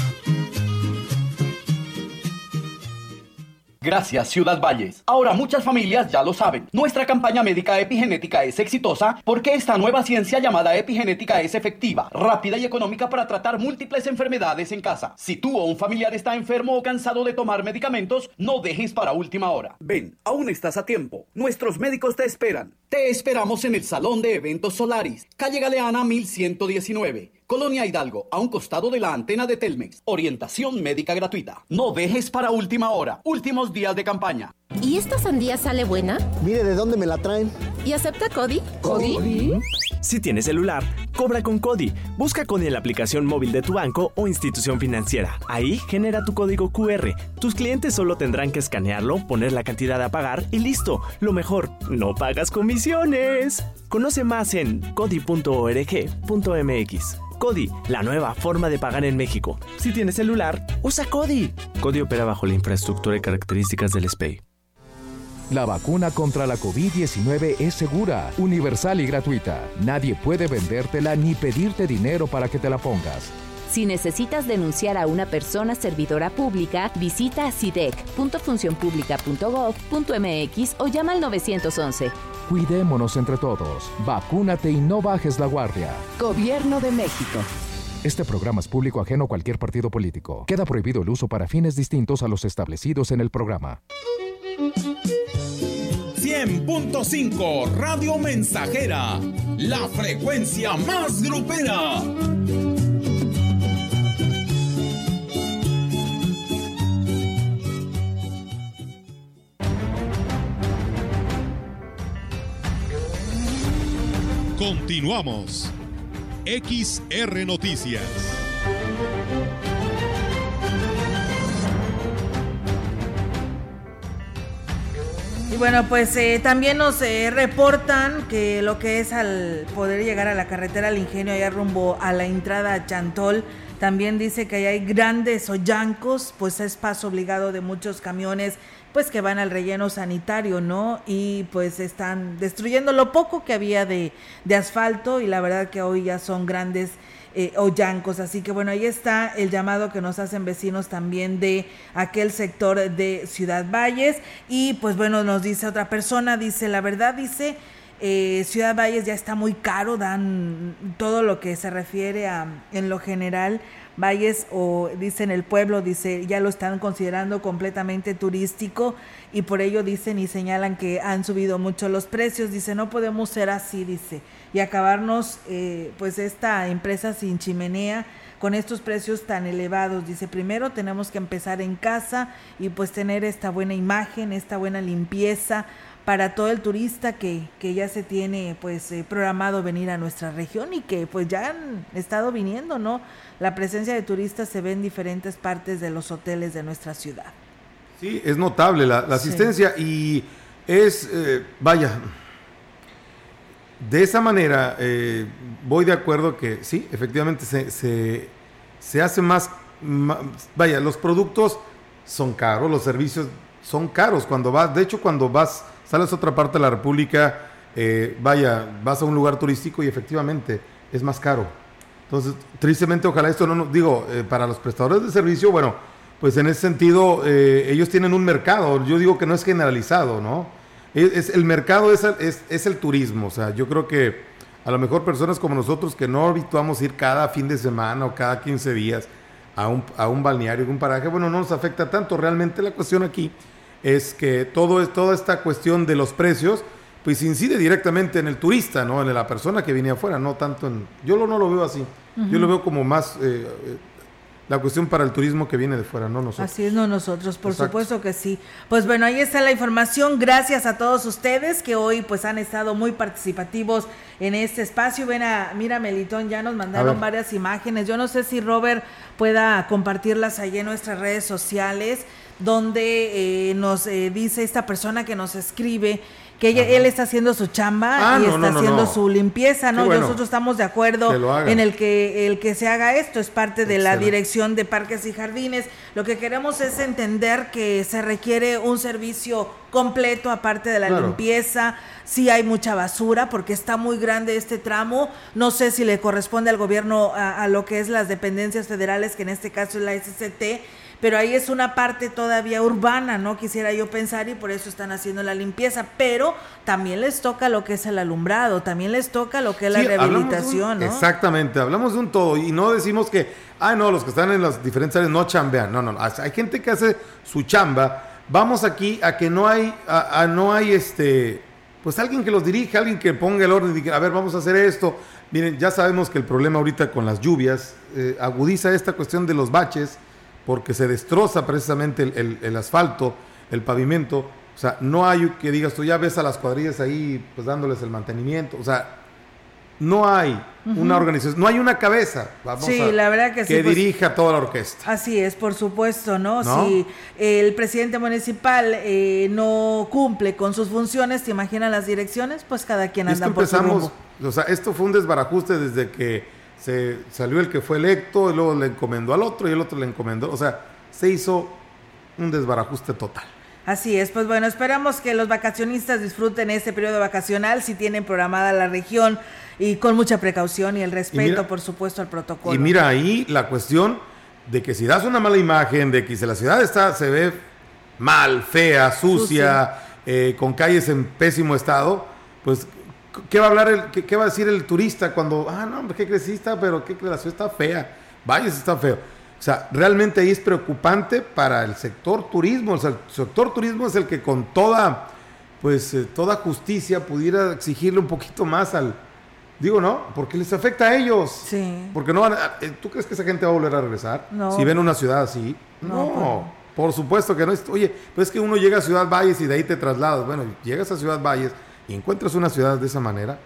Gracias, Ciudad Valles. Ahora muchas familias ya lo saben. Nuestra campaña médica epigenética es exitosa porque esta nueva ciencia llamada epigenética es efectiva, rápida y económica para tratar múltiples enfermedades en casa. Si tú o un familiar está enfermo o cansado de tomar medicamentos, no dejes para última hora. Ven, aún estás a tiempo. Nuestros médicos te esperan. Te esperamos en el Salón de Eventos Solaris, calle Galeana 1119. Colonia Hidalgo, a un costado de la antena de Telmex. Orientación médica gratuita. No dejes para última hora. Últimos días de campaña. ¿Y esta sandía sale buena? Mire de dónde me la traen. ¿Y acepta Cody? ¿Cody? Si tienes celular, cobra con Cody. Busca Cody en la aplicación móvil de tu banco o institución financiera. Ahí genera tu código QR. Tus clientes solo tendrán que escanearlo, poner la cantidad a pagar y listo. Lo mejor, no pagas Conoce más en cody.org.mx. Cody, la nueva forma de pagar en México. Si tienes celular, usa Cody. Cody opera bajo la infraestructura y características del SPEI. La vacuna contra la COVID-19 es segura, universal y gratuita. Nadie puede vendértela ni pedirte dinero para que te la pongas. Si necesitas denunciar a una persona servidora pública, visita sidec.funcionpublica.gov.mx o llama al 911. Cuidémonos entre todos. Vacúnate y no bajes la guardia. Gobierno de México. Este programa es público ajeno a cualquier partido político. Queda prohibido el uso para fines distintos a los establecidos en el programa. 100.5 Radio Mensajera, la frecuencia más grupera. Continuamos. XR Noticias. Y bueno, pues eh, también nos eh, reportan que lo que es al poder llegar a la carretera al ingenio allá rumbo a la entrada a Chantol, también dice que hay grandes hoyancos, pues es paso obligado de muchos camiones pues que van al relleno sanitario, ¿no? Y pues están destruyendo lo poco que había de, de asfalto y la verdad que hoy ya son grandes eh, hoyancos. Así que bueno, ahí está el llamado que nos hacen vecinos también de aquel sector de Ciudad Valles. Y pues bueno, nos dice otra persona, dice, la verdad, dice... Eh, Ciudad Valles ya está muy caro, dan todo lo que se refiere a, en lo general, Valles o dicen el pueblo, dice, ya lo están considerando completamente turístico y por ello dicen y señalan que han subido mucho los precios, dice, no podemos ser así, dice, y acabarnos eh, pues esta empresa sin chimenea con estos precios tan elevados. Dice, primero tenemos que empezar en casa y pues tener esta buena imagen, esta buena limpieza para todo el turista que, que ya se tiene pues eh, programado venir a nuestra región y que pues ya han estado viniendo, ¿no? La presencia de turistas se ve en diferentes partes de los hoteles de nuestra ciudad. Sí, es notable la, la asistencia sí. y es, eh, vaya, de esa manera eh, voy de acuerdo que sí, efectivamente se, se, se hace más, más, vaya, los productos son caros, los servicios son caros cuando vas, de hecho cuando vas, sales a otra parte de la República, eh, vaya, vas a un lugar turístico y efectivamente es más caro. Entonces, tristemente, ojalá esto no nos, digo, eh, para los prestadores de servicio, bueno, pues en ese sentido, eh, ellos tienen un mercado, yo digo que no es generalizado, ¿no? Es, el mercado es, es, es, el turismo, o sea, yo creo que a lo mejor personas como nosotros que no habituamos ir cada fin de semana o cada 15 días a un, a un balneario, un paraje, bueno, no nos afecta tanto. Realmente la cuestión aquí es que todo, toda esta cuestión de los precios, pues incide directamente en el turista, ¿no? En la persona que viene afuera, no tanto en... Yo lo, no lo veo así, uh -huh. yo lo veo como más... Eh, la cuestión para el turismo que viene de fuera, no nosotros. Así es, no nosotros, por Exacto. supuesto que sí. Pues bueno, ahí está la información. Gracias a todos ustedes que hoy pues han estado muy participativos en este espacio. Ven a, mira Melitón, ya nos mandaron varias imágenes. Yo no sé si Robert pueda compartirlas ahí en nuestras redes sociales, donde eh, nos eh, dice esta persona que nos escribe que ella, él está haciendo su chamba Ah, y no, está no, no, haciendo su limpieza, ¿no? Bueno. Nosotros estamos de acuerdo en el que el que se haga esto es parte de la. Dirección de Parques y Jardines. Lo que queremos es entender que se requiere un servicio completo aparte de la Claro. limpieza. Sí hay mucha basura porque está muy grande este tramo. No sé si le corresponde al gobierno a, a lo que es las dependencias federales, que en este caso es la SCT, pero ahí es una parte todavía urbana, ¿no? Quisiera yo pensar y por eso están haciendo la limpieza, pero también les toca lo que es el alumbrado, también les toca lo que es la Sí, un- rehabilitación, ¿no? Exactamente, hablamos de un todo y no decimos que, ah, no, los que están en las diferentes áreas no chambean. No, no, no. Hay gente que hace su chamba. Vamos aquí a que no hay, a, a no hay este, pues alguien que los dirija, alguien que ponga el orden y diga, a ver, vamos a hacer esto. Miren, ya sabemos que el problema ahorita con las lluvias eh, agudiza esta cuestión de los baches porque se destroza precisamente el, el- el asfalto, el pavimento. O sea, no hay que digas tú ya ves a las cuadrillas ahí pues dándoles el mantenimiento. O sea, no hay una organización, no hay una cabeza. Vamos Sí, a- la verdad que sí, Que pues- dirija toda la orquesta. Así es, por supuesto, ¿no? ¿No? Si el presidente municipal eh, no cumple con sus funciones, ¿te imaginas las direcciones? Pues cada quien anda por su rumbo. o sea, esto fue un desbarajuste desde que se salió el que fue electo, y luego le encomendó al otro y el otro le encomendó. O sea, se hizo un desbarajuste total. Así es, pues bueno, esperamos que los vacacionistas disfruten este periodo vacacional si tienen programada la región y con mucha precaución y el respeto, mira- por supuesto, al protocolo. Y mira ahí la cuestión de que si das una mala imagen, de que si la ciudad está, se ve mal, fea, sucia, eh, con calles en pésimo estado, pues ¿qué va a hablar el, qué, qué va a decir el turista cuando, ah, no, hombre, qué crecista, pero qué la ciudad está fea, Valles está feo. O sea, realmente ahí es preocupante para el sector turismo. O sea, el sector turismo es el que con toda, pues, eh, toda justicia pudiera exigirle un poquito más al, digo, ¿no? Porque les afecta a ellos. Sí. Porque no van a- eh, ¿tú crees que esa gente va a volver a regresar? No. Si ven una ciudad así. No, No, por supuesto que no. Oye, pues es que uno llega a Ciudad Valles y de ahí te trasladas. Bueno, llegas a Ciudad Valles y encuentras una ciudad de esa manera.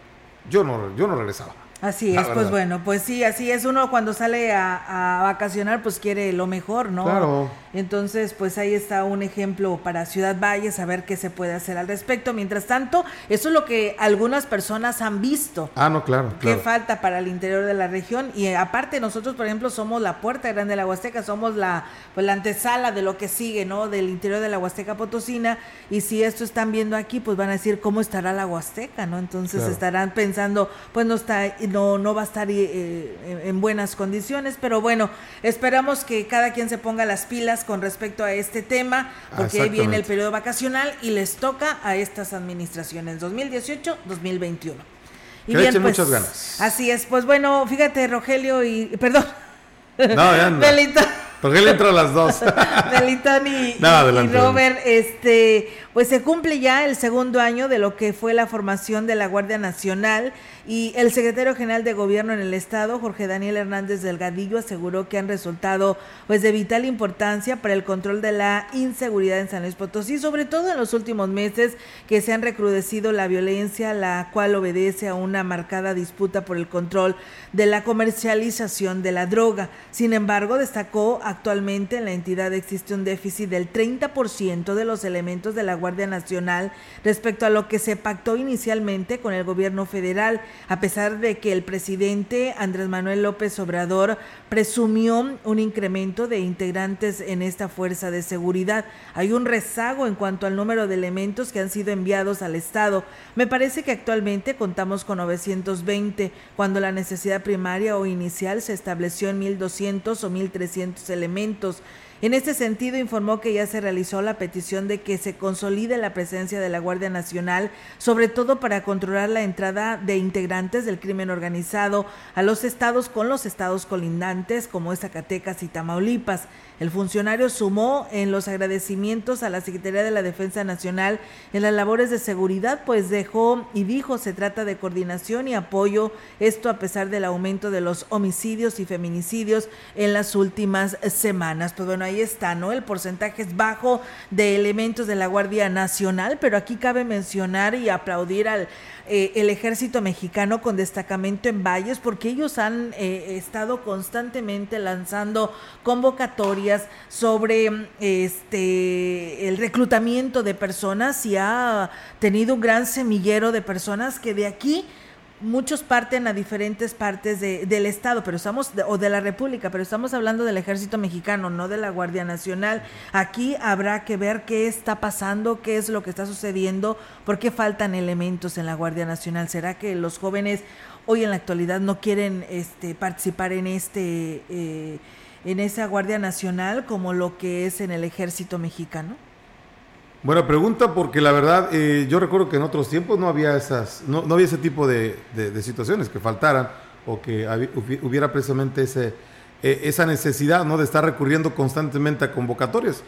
Yo no, yo no regresaba. Así es, pues bueno, pues sí, así es. Uno cuando sale a, a vacacionar, pues quiere lo mejor, ¿no? Claro. Entonces, pues ahí está un ejemplo para Ciudad Valles, a ver qué se puede hacer al respecto. Mientras tanto, eso es lo que algunas personas han visto. Ah, no, claro, ¿Qué claro. falta para el interior de la región? Y aparte nosotros, por ejemplo, somos la puerta grande de la Huasteca, somos la, pues, la antesala de lo que sigue, ¿no? Del interior de la Huasteca Potosina. Y si esto están viendo aquí, pues van a decir cómo estará la Huasteca, ¿no? Entonces Claro. estarán pensando, pues no está, no, no va a estar eh, en- en buenas condiciones. Pero bueno, esperamos que cada quien se ponga las pilas con respecto a este tema, porque ahí viene el periodo vacacional y les toca a estas administraciones 2018-2021. Que le echen muchas ganas. Así es, pues bueno, fíjate, Rogelio y. Perdón. No, ya Porque él entra a las dos. Belitón y, No, y- y Robert, este, pues se cumple ya el segundo año de lo que fue la formación de la Guardia Nacional y el secretario general de gobierno en el estado, Jorge Daniel Hernández Delgadillo, aseguró que han resultado pues de vital importancia para el control de la inseguridad en San Luis Potosí, sobre todo en los últimos meses que se han recrudecido la violencia, la cual obedece a una marcada disputa por el control de la comercialización de la droga. Sin embargo, destacó actualmente en la entidad existe un déficit del 30% de los elementos de la Guardia Nacional respecto a lo que se pactó inicialmente con el gobierno federal, a pesar de que el presidente Andrés Manuel López Obrador presumió un incremento de integrantes en esta fuerza de seguridad. Hay un rezago en cuanto al número de elementos que han sido enviados al Estado. Me parece que actualmente contamos con 920, cuando la necesidad primaria o inicial se estableció en 1200 o 1300 elementos. En este sentido, informó que ya se realizó la petición de que se consolide la presencia de la Guardia Nacional, sobre todo para controlar la entrada de integrantes del crimen organizado a los estados con los estados colindantes, como Zacatecas y Tamaulipas. El funcionario sumó en los agradecimientos a la Secretaría de la Defensa Nacional en las labores de seguridad, pues dejó y dijo se trata de coordinación y apoyo, esto a pesar del aumento de los homicidios y feminicidios en las últimas semanas. Pues bueno, ahí está, ¿no? El porcentaje es bajo de elementos de la Guardia Nacional, pero aquí cabe mencionar y aplaudir al eh, el ejército mexicano con destacamento en Valles, porque ellos han eh, estado constantemente lanzando convocatorias sobre este el reclutamiento de personas y ha tenido un gran semillero de personas que de aquí muchos parten a diferentes partes de- del estado, pero estamos o de la República, pero estamos hablando del Ejército Mexicano, no de la Guardia Nacional. Aquí habrá que ver qué está pasando, qué es lo que está sucediendo, por qué faltan elementos en la Guardia Nacional. ¿Será que los jóvenes hoy en la actualidad no quieren este participar en este eh, en esa Guardia Nacional como lo que es en el Ejército Mexicano? Buena pregunta, porque la verdad, eh, yo recuerdo que en otros tiempos no había esas, no, no había ese tipo de, de- situaciones que faltaran o que hubiera precisamente ese, eh, esa necesidad ¿no? de estar recurriendo constantemente a convocatorias.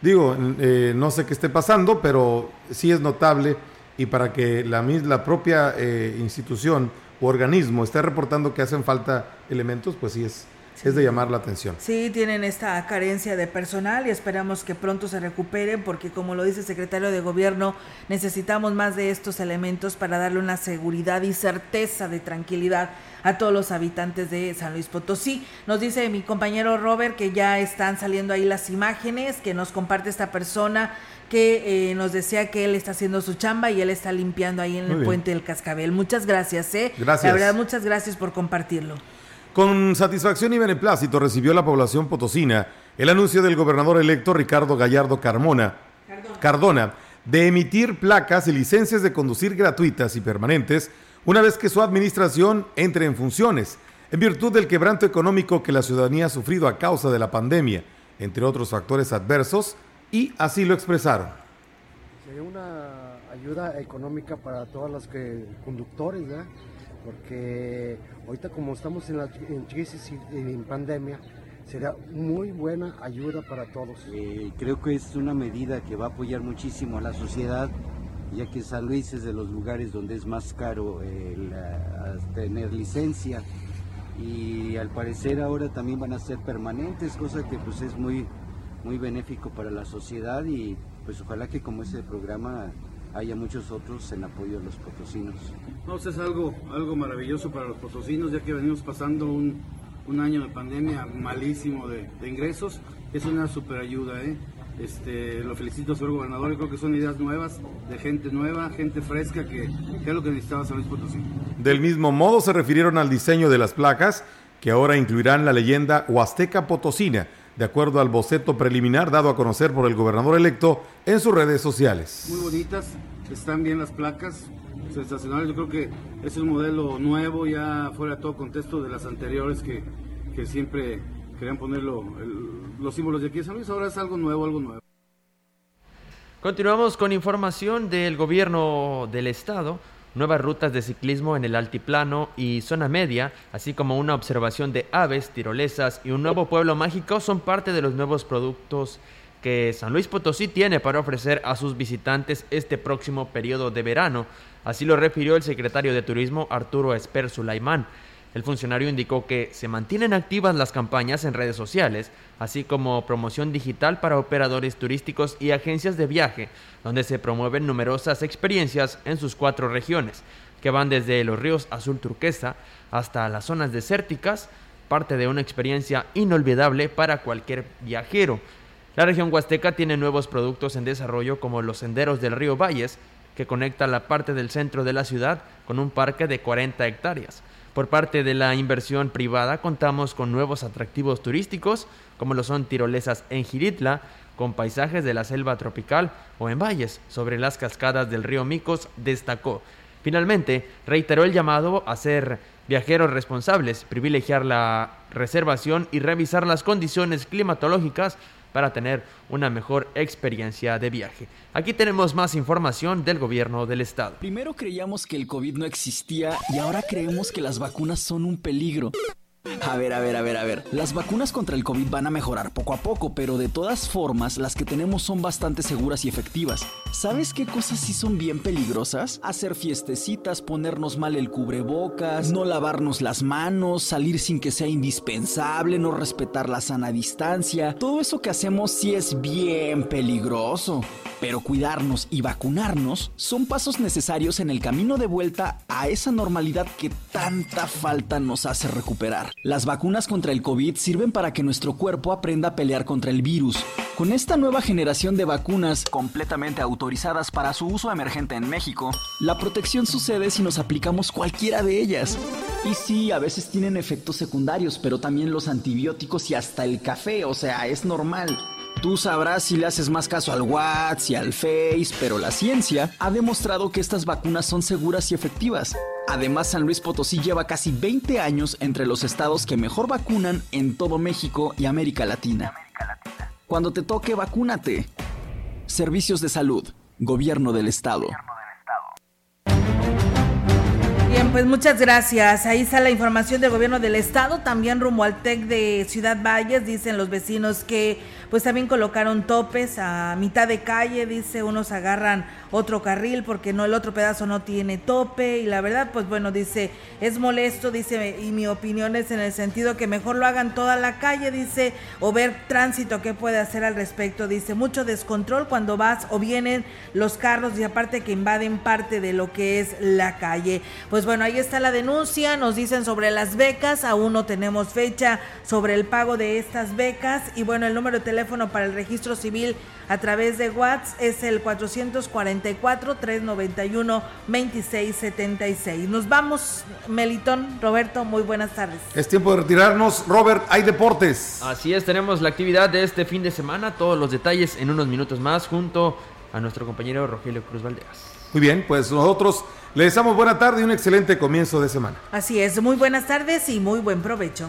Digo, eh, no sé qué esté pasando, pero sí es notable y para que la, la propia eh, institución o organismo esté reportando que hacen falta elementos, pues sí es, es de llamar la atención. Sí, tienen esta carencia de personal y esperamos que pronto se recuperen porque como lo dice el secretario de gobierno, necesitamos más de estos elementos para darle una seguridad y certeza de tranquilidad a todos los habitantes de San Luis Potosí. Nos dice mi compañero Robert que ya están saliendo ahí las imágenes que nos comparte esta persona que eh, nos decía que él está haciendo su chamba y él está limpiando ahí en Muy el bien. puente del Cascabel. Muchas gracias, ¿eh? Gracias. La verdad, muchas gracias por compartirlo. Con satisfacción y beneplácito recibió la población potosina el anuncio del gobernador electo Ricardo Gallardo Carmona, Cardona de emitir placas y licencias de conducir gratuitas y permanentes una vez que su administración entre en funciones, en virtud del quebranto económico que la ciudadanía ha sufrido a causa de la pandemia, entre otros factores adversos, y así lo expresaron. Sería una ayuda económica para todos los que, conductores, ¿verdad? Porque ahorita como estamos en, la, en crisis y en pandemia, será muy buena ayuda para todos. Eh, creo que es una medida que va a apoyar muchísimo a la sociedad, ya que San Luis es de los lugares donde es más caro el, uh, tener licencia y al parecer ahora también van a ser permanentes, cosa que pues es muy, muy benéfico para la sociedad y pues ojalá que como ese programa haya muchos otros en apoyo a los potosinos. No, pues, es algo, algo maravilloso para los potosinos, ya que venimos pasando un, un año de pandemia malísimo de, de ingresos. Es una super ayuda, ¿eh? Este, lo felicito, señor gobernador. creo que son ideas nuevas, de gente nueva, gente fresca, que, que es lo que necesitaba San Luis Potosí. Del mismo modo se refirieron al diseño de las placas, que ahora incluirán la leyenda Huasteca Potosina, de acuerdo al boceto preliminar dado a conocer por el gobernador electo en sus redes sociales. Muy bonitas, están bien las placas, sensacionales. Yo creo que es un modelo nuevo, ya fuera todo contexto de las anteriores que, que siempre querían poner los símbolos de aquí de San Luis. Ahora es algo nuevo, algo nuevo. Continuamos con información del gobierno del estado. Nuevas rutas de ciclismo en el altiplano y zona media, así como una observación de aves, tirolesas y un nuevo pueblo mágico son parte de los nuevos productos que San Luis Potosí tiene para ofrecer a sus visitantes este próximo periodo de verano. Así lo refirió el secretario de Turismo Arturo Esper Sulaimán. El funcionario indicó que se mantienen activas las campañas en redes sociales, así como promoción digital para operadores turísticos y agencias de viaje, donde se promueven numerosas experiencias en sus cuatro regiones, que van desde los ríos azul turquesa hasta las zonas desérticas, parte de una experiencia inolvidable para cualquier viajero. La región huasteca tiene nuevos productos en desarrollo como los senderos del río Valles, que conecta la parte del centro de la ciudad con un parque de 40 hectáreas. Por parte de la inversión privada contamos con nuevos atractivos turísticos, como lo son tirolesas en Giritla, con paisajes de la selva tropical o en valles sobre las cascadas del río Micos, destacó. Finalmente, reiteró el llamado a ser viajeros responsables, privilegiar la reservación y revisar las condiciones climatológicas para tener una mejor experiencia de viaje. Aquí tenemos más información del gobierno del estado. Primero creíamos que el COVID no existía y ahora creemos que las vacunas son un peligro. A ver, a ver, a ver, a ver. Las vacunas contra el COVID van a mejorar poco a poco, pero de todas formas, las que tenemos son bastante seguras y efectivas. ¿Sabes qué cosas sí son bien peligrosas? Hacer fiestecitas, ponernos mal el cubrebocas, no lavarnos las manos, salir sin que sea indispensable, no respetar la sana distancia. Todo eso que hacemos sí es bien peligroso. Pero cuidarnos y vacunarnos son pasos necesarios en el camino de vuelta a esa normalidad que tanta falta nos hace recuperar. Las vacunas contra el COVID sirven para que nuestro cuerpo aprenda a pelear contra el virus. Con esta nueva generación de vacunas completamente autorizadas para su uso emergente en México, la protección sucede si nos aplicamos cualquiera de ellas. Y sí, a veces tienen efectos secundarios, pero también los antibióticos y hasta el café, o sea, es normal. Tú sabrás si le haces más caso al WhatsApp y al Face, pero la ciencia ha demostrado que estas vacunas son seguras y efectivas. Además, San Luis Potosí lleva casi 20 años entre los estados que mejor vacunan en todo México y América Latina. Cuando te toque, vacúnate. Servicios de salud, Gobierno del Estado. Pues muchas gracias. Ahí está la información del gobierno del estado. También rumbo al TEC de Ciudad Valles, dicen los vecinos que pues también colocaron topes a mitad de calle, dice, unos agarran otro carril porque no el otro pedazo no tiene tope y la verdad pues bueno, dice, es molesto, dice, y mi opinión es en el sentido que mejor lo hagan toda la calle, dice, o ver tránsito qué puede hacer al respecto, dice, mucho descontrol cuando vas o vienen los carros y aparte que invaden parte de lo que es la calle. Pues bueno, ahí está la denuncia, nos dicen sobre las becas, aún no tenemos fecha sobre el pago de estas becas y bueno, el número de teléfono teléfono para el registro civil a través de WhatsApp es el 444-391-2676. Nos vamos, Melitón, Roberto, muy buenas tardes. Es tiempo de retirarnos. Robert, hay deportes. Así es, tenemos la actividad de este fin de semana, todos los detalles en unos minutos más junto a nuestro compañero Rogelio Cruz Valdeas. Muy bien, pues nosotros le deseamos buena tarde y un excelente comienzo de semana. Así es, muy buenas tardes y muy buen provecho.